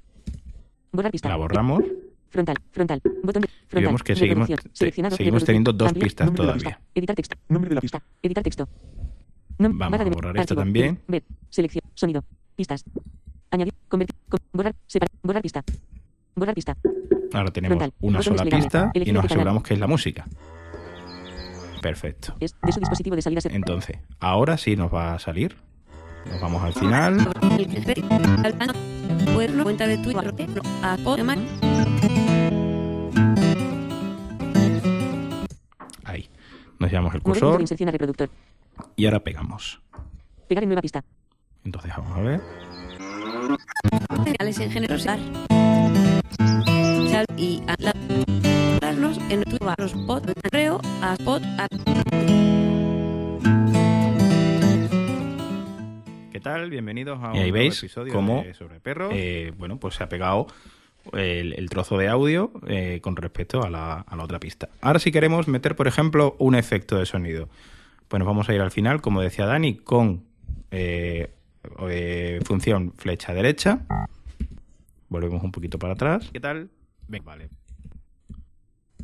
Borrar pista. La borramos Frontal. Frontal. Botón de. Frontal. y vemos que seguimos, te- Seleccionado. seguimos teniendo dos Ampliar. pistas de todavía. pista. Editar texto. Nombre de la pista. Editar texto. Nom- Vamos barra a de- borrar esto también. Ver. Selección. Sonido. Pistas. Añadir. Convertir. con- borrar. Separar. Borrar pista. Borrar pista. Ahora tenemos Frontal. una sola pista y nos de aseguramos que es la música. Perfecto. Es de su dispositivo de salida. se- Entonces, ahora sí nos va a salir. Nos vamos al final. Cuenta de a Ahí. Nos llevamos el cursor a y ahora pegamos. Pegar en nueva pista. Entonces vamos a ver. señales en. Sal y a la darnos en bot, creo, a spot, a ¿Qué tal? Bienvenidos a un nuevo episodio cómo, de Sobre Perros. eh, bueno, pues se ha pegado el, el trozo de audio eh, con respecto a la, a la otra pista. Ahora si queremos meter, por ejemplo, un efecto de sonido, pues nos vamos a ir al final, como decía Dani, con eh, función flecha derecha. Volvemos un poquito para atrás. ¿Qué tal? Venga, vale.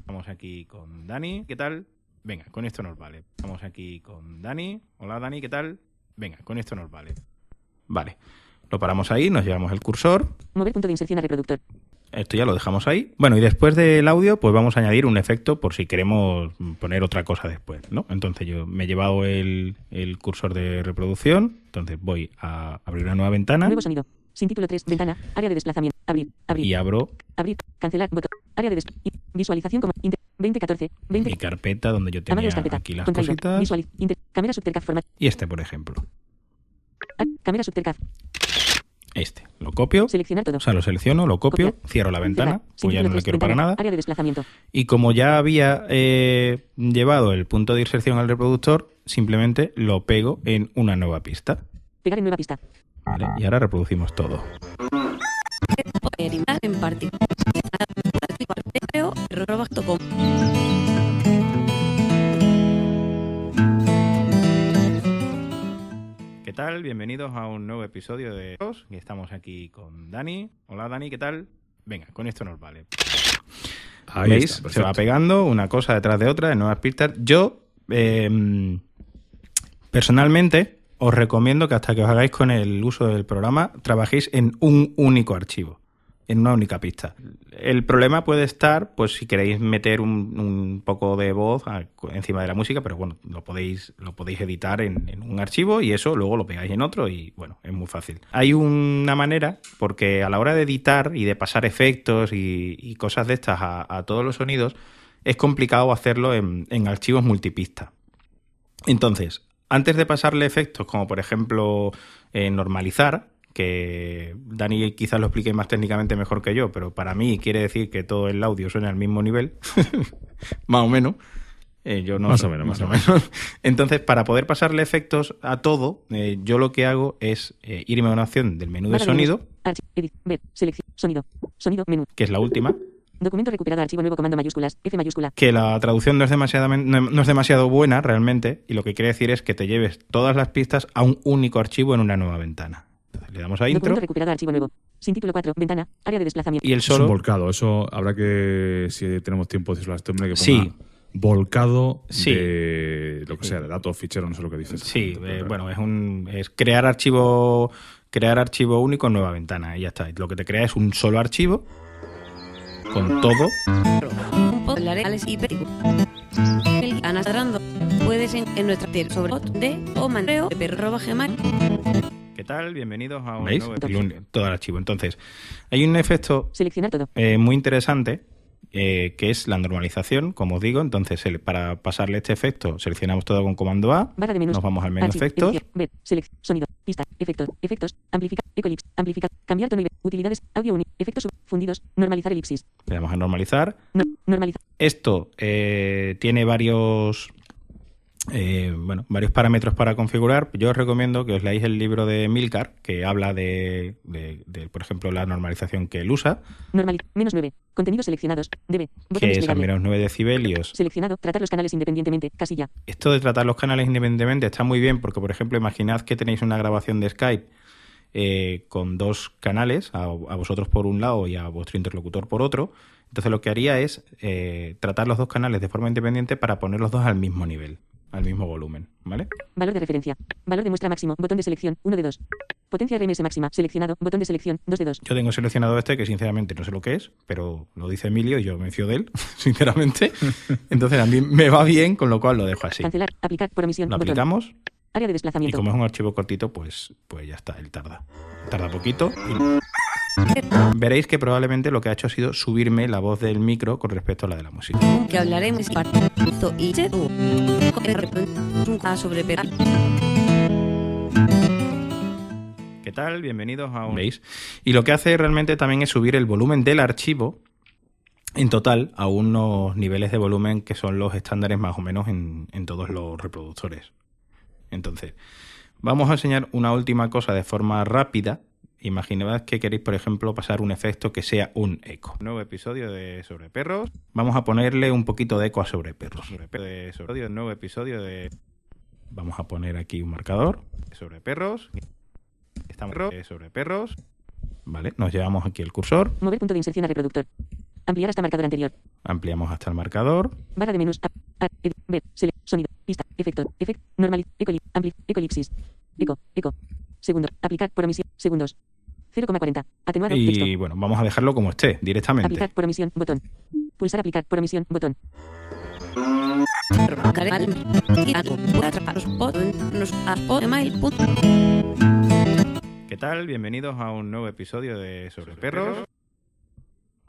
Vamos aquí con Dani. ¿Qué tal? Venga, con esto nos vale. Vamos aquí con Dani. Hola Dani, ¿qué tal? Venga, con esto nos vale. Vale. Lo paramos ahí, nos llevamos el cursor. Mover punto de inserción a reproductor. Esto ya lo dejamos ahí. Bueno, y después del audio, pues vamos a añadir un efecto por si queremos poner otra cosa después, ¿no? Entonces yo me he llevado el, el cursor de reproducción. Entonces voy a abrir una nueva ventana Nuevo sonido. Sin título 3. Ventana. Área de desplazamiento. Abrir. Abrir. y abro Abrir. Cancelar. Botón. Área de des- i- Visualización como. Inter 2014. 20. mi carpeta donde yo tenía Amarillos carpeta. aquí las cositas. Inter. Format. Y este, por ejemplo. Cámara subtercaf. Este. Lo copio. Seleccionar todo. O sea, lo selecciono, lo copio, Copiar. cierro la ventana, Cerrar. Pues ya no tres, quiero para nada. Área de desplazamiento. Y como ya había eh, llevado el punto de inserción al reproductor, simplemente lo pego en una nueva pista. Pegar en nueva pista. ¿vale? Y ahora reproducimos todo. en ¿Qué tal? Bienvenidos a un nuevo episodio de Dos. Y estamos aquí con Dani. Hola Dani, ¿qué tal? Venga, con esto nos vale. Ahí ¿Veis? está, Se va pegando una cosa detrás de otra en nuevas pistas. Yo, eh, personalmente, os recomiendo que hasta que os hagáis con el uso del programa, trabajéis en un único archivo, en una única pista. El problema puede estar, pues, si queréis meter un, poco de voz encima de la música, pero bueno, lo podéis, lo podéis editar en, un archivo y eso luego lo pegáis en otro y bueno, es muy fácil. Hay una manera, porque a la hora de editar y de pasar efectos y, cosas de estas a, todos los sonidos, es complicado hacerlo en, en archivos multipista. Entonces, antes de pasarle efectos, como por ejemplo eh, normalizar, que Dani quizás lo explique más técnicamente mejor que yo, pero para mí quiere decir que todo el audio suena al mismo nivel, más o menos. Eh, yo no Más sé, o menos, más o menos. Entonces, para poder pasarle efectos a todo, eh, yo lo que hago es eh, irme a una opción del menú de sonido, Archi- Edit. Ver. Selección. Sonido. Sonido. Menú. que es la última, Documento recuperado. Archivo nuevo. Comando mayúsculas. F mayúscula. que la traducción no es, demasiado, no es demasiado buena realmente, y lo que quiere decir es que te lleves todas las pistas a un único archivo en una nueva ventana. Le damos a intro Documento recuperado. Archivo nuevo. Sin título 4. Ventana. Área de desplazamiento. y el Es un solo volcado. Eso habrá que, si tenemos tiempo, decirlo a este hombre que ponga Sí. volcado Sí. de lo que sea, de datos, fichero, no sé lo que dices. Sí, eh, bueno, es un es crear archivo crear archivo único en nueva ventana y ya está. Lo que te crea es un solo archivo con todo. Anastrando. Puedes en, nuestra sobre de o mandeo de. ¿Qué tal? Bienvenidos a un ¿Veis? nuevo episodio. todo el archivo. Entonces, hay un efecto Seleccionar todo. eh, muy interesante eh, que es la normalización, como os digo. Entonces, el- para pasarle este efecto, seleccionamos todo con comando A, Barra de menús. nos vamos al menú Archivo, efectos. Edición, ver, selección, sonido, pista, efectos, efectos, amplificar, ecolipse, amplificar, cambiar tono y utilidades, audio único, efectos fundidos, normalizar elipsis, le damos a normalizar. no, normalizar, Esto eh, tiene varios eh, bueno, varios parámetros para configurar. Yo os recomiendo que os leáis el libro de Milcar, que habla de, de- de, por ejemplo, la normalización que él usa, Normal. Menos 9. Contenidos seleccionados. Debe. Que es a desplegable. menos 9 decibelios. Seleccionado. Tratar los canales independientemente. Casilla. Esto de tratar los canales independientemente está muy bien porque, por ejemplo, imaginad que tenéis una grabación de Skype eh, con dos canales, a, a vosotros por un lado y a vuestro interlocutor por otro. Entonces lo que haría es eh, tratar los dos canales de forma independiente para poner los dos al mismo nivel, al mismo volumen, ¿vale? Valor de referencia. Valor de muestra máximo. Botón de selección. 1 de 2. Potencia RMS máxima. Seleccionado. Botón de selección. 2 de 2. Yo tengo seleccionado este que sinceramente no sé lo que es, pero lo dice Emilio y yo me fío de él, sinceramente. Entonces a mí me va bien, con lo cual lo dejo así. Cancelar. Aplicar por omisión. Lo Botón. aplicamos Área de y desplazamiento. como es un archivo cortito, pues, pues ya está, él tarda. Tarda poquito y veréis que probablemente lo que ha hecho ha sido subirme la voz del micro con respecto a la de la música. que hablaremos y. ¿Qué tal? Bienvenidos a un... ¿Veis? Y lo que hace realmente también es subir el volumen del archivo en total a unos niveles de volumen que son los estándares más o menos en, en todos los reproductores. Entonces, vamos a enseñar una última cosa de forma rápida. Imaginad que queréis, por ejemplo, pasar un efecto que sea un eco. Nuevo episodio de Sobre Perros. Vamos a ponerle un poquito de eco a Sobre Perros. Sobre Perros. sobre- nuevo episodio de... Vamos a poner aquí un marcador. Sobre Perros. Estamos sobre perros. Vale, nos llevamos aquí el cursor, Mover punto de inserción a reproductor. Ampliar hasta marcador anterior. ampliamos hasta el marcador. Barra de menús. A, a, ed, ver, select, sonido, pista, efecto, efect, normal, ecoli, ampli, ecolipsis. Eco, eco. Segundo. Aplicar por omisión. Segundos. 0,40. Atenuado. Texto. Y bueno, vamos a dejarlo como esté, directamente. Aplicar por omisión. Botón. Pulsar aplicar por omisión. Botón. ¿Qué tal? Bienvenidos a un nuevo episodio de Sobre Perros.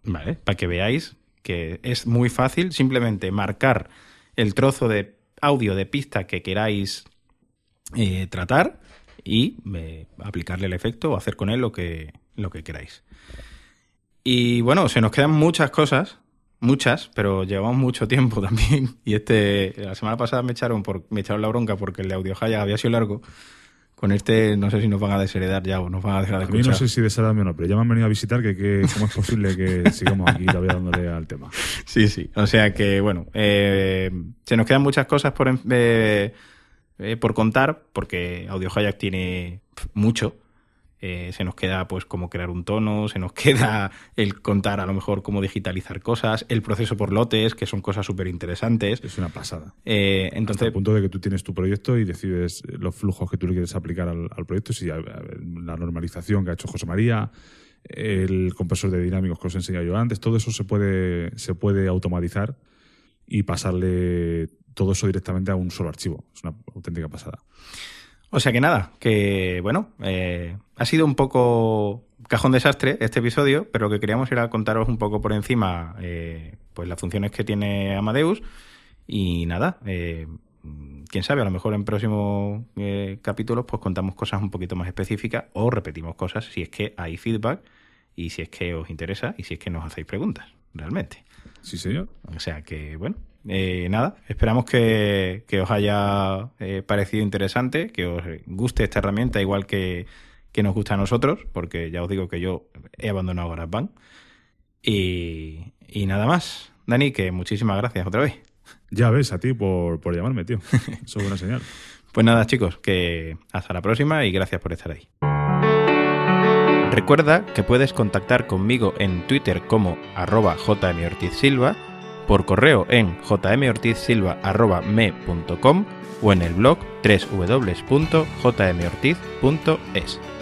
Vale, para que veáis que es muy fácil simplemente marcar el trozo de audio de pista que queráis eh, tratar y eh, aplicarle el efecto o hacer con él lo que, lo que queráis. Y bueno, se nos quedan muchas cosas, muchas, pero llevamos mucho tiempo también. Y este, la semana pasada me echaron, por, me echaron la bronca porque el de Audio Haya había sido largo. Con este no sé si nos van a desheredar ya o nos van a dejar de A mí escuchar. no sé si desagrada o no, pero ya me han venido a visitar que, que cómo es posible que sigamos aquí todavía dándole al tema. Sí, sí. O sea que, bueno, eh, se nos quedan muchas cosas por, en- eh, eh, por contar, porque Audio Hayak tiene mucho. Eh, se nos queda, pues, cómo crear un tono, se nos queda el contar, a lo mejor, cómo digitalizar cosas, el proceso por lotes, que son cosas súper interesantes. Es una pasada. Eh, Hasta entonces, el punto de que tú tienes tu proyecto y decides los flujos que tú le quieres aplicar al, al proyecto. Si a- a ver, la normalización que ha hecho José María, el compresor de dinámicos que os he enseñado yo antes, todo eso se puede, se puede automatizar y pasarle todo eso directamente a un solo archivo. Es una auténtica pasada. O sea que nada, que bueno, eh, ha sido un poco cajón desastre este episodio, pero lo que queríamos era contaros un poco por encima eh, pues las funciones que tiene Amadeus y nada, eh, quién sabe, a lo mejor en próximos eh, capítulos pues contamos cosas un poquito más específicas o repetimos cosas si es que hay feedback y si es que os interesa y si es que nos hacéis preguntas, realmente. Sí, señor. O sea que, bueno, eh, nada, esperamos que, que os haya eh, parecido interesante, que os guste esta herramienta igual que, que nos gusta a nosotros, porque ya os digo que yo he abandonado GarageBand. Y, y nada más. Dani, que muchísimas gracias otra vez. Ya ves, a ti por, por llamarme, tío. Eso es buena señal. Pues nada, chicos, que hasta la próxima y gracias por estar ahí. Recuerda que puedes contactar conmigo en Twitter como arroba jmortizsilva, por correo en jmortizsilva.me.com o en el blog www.jmortiz.es.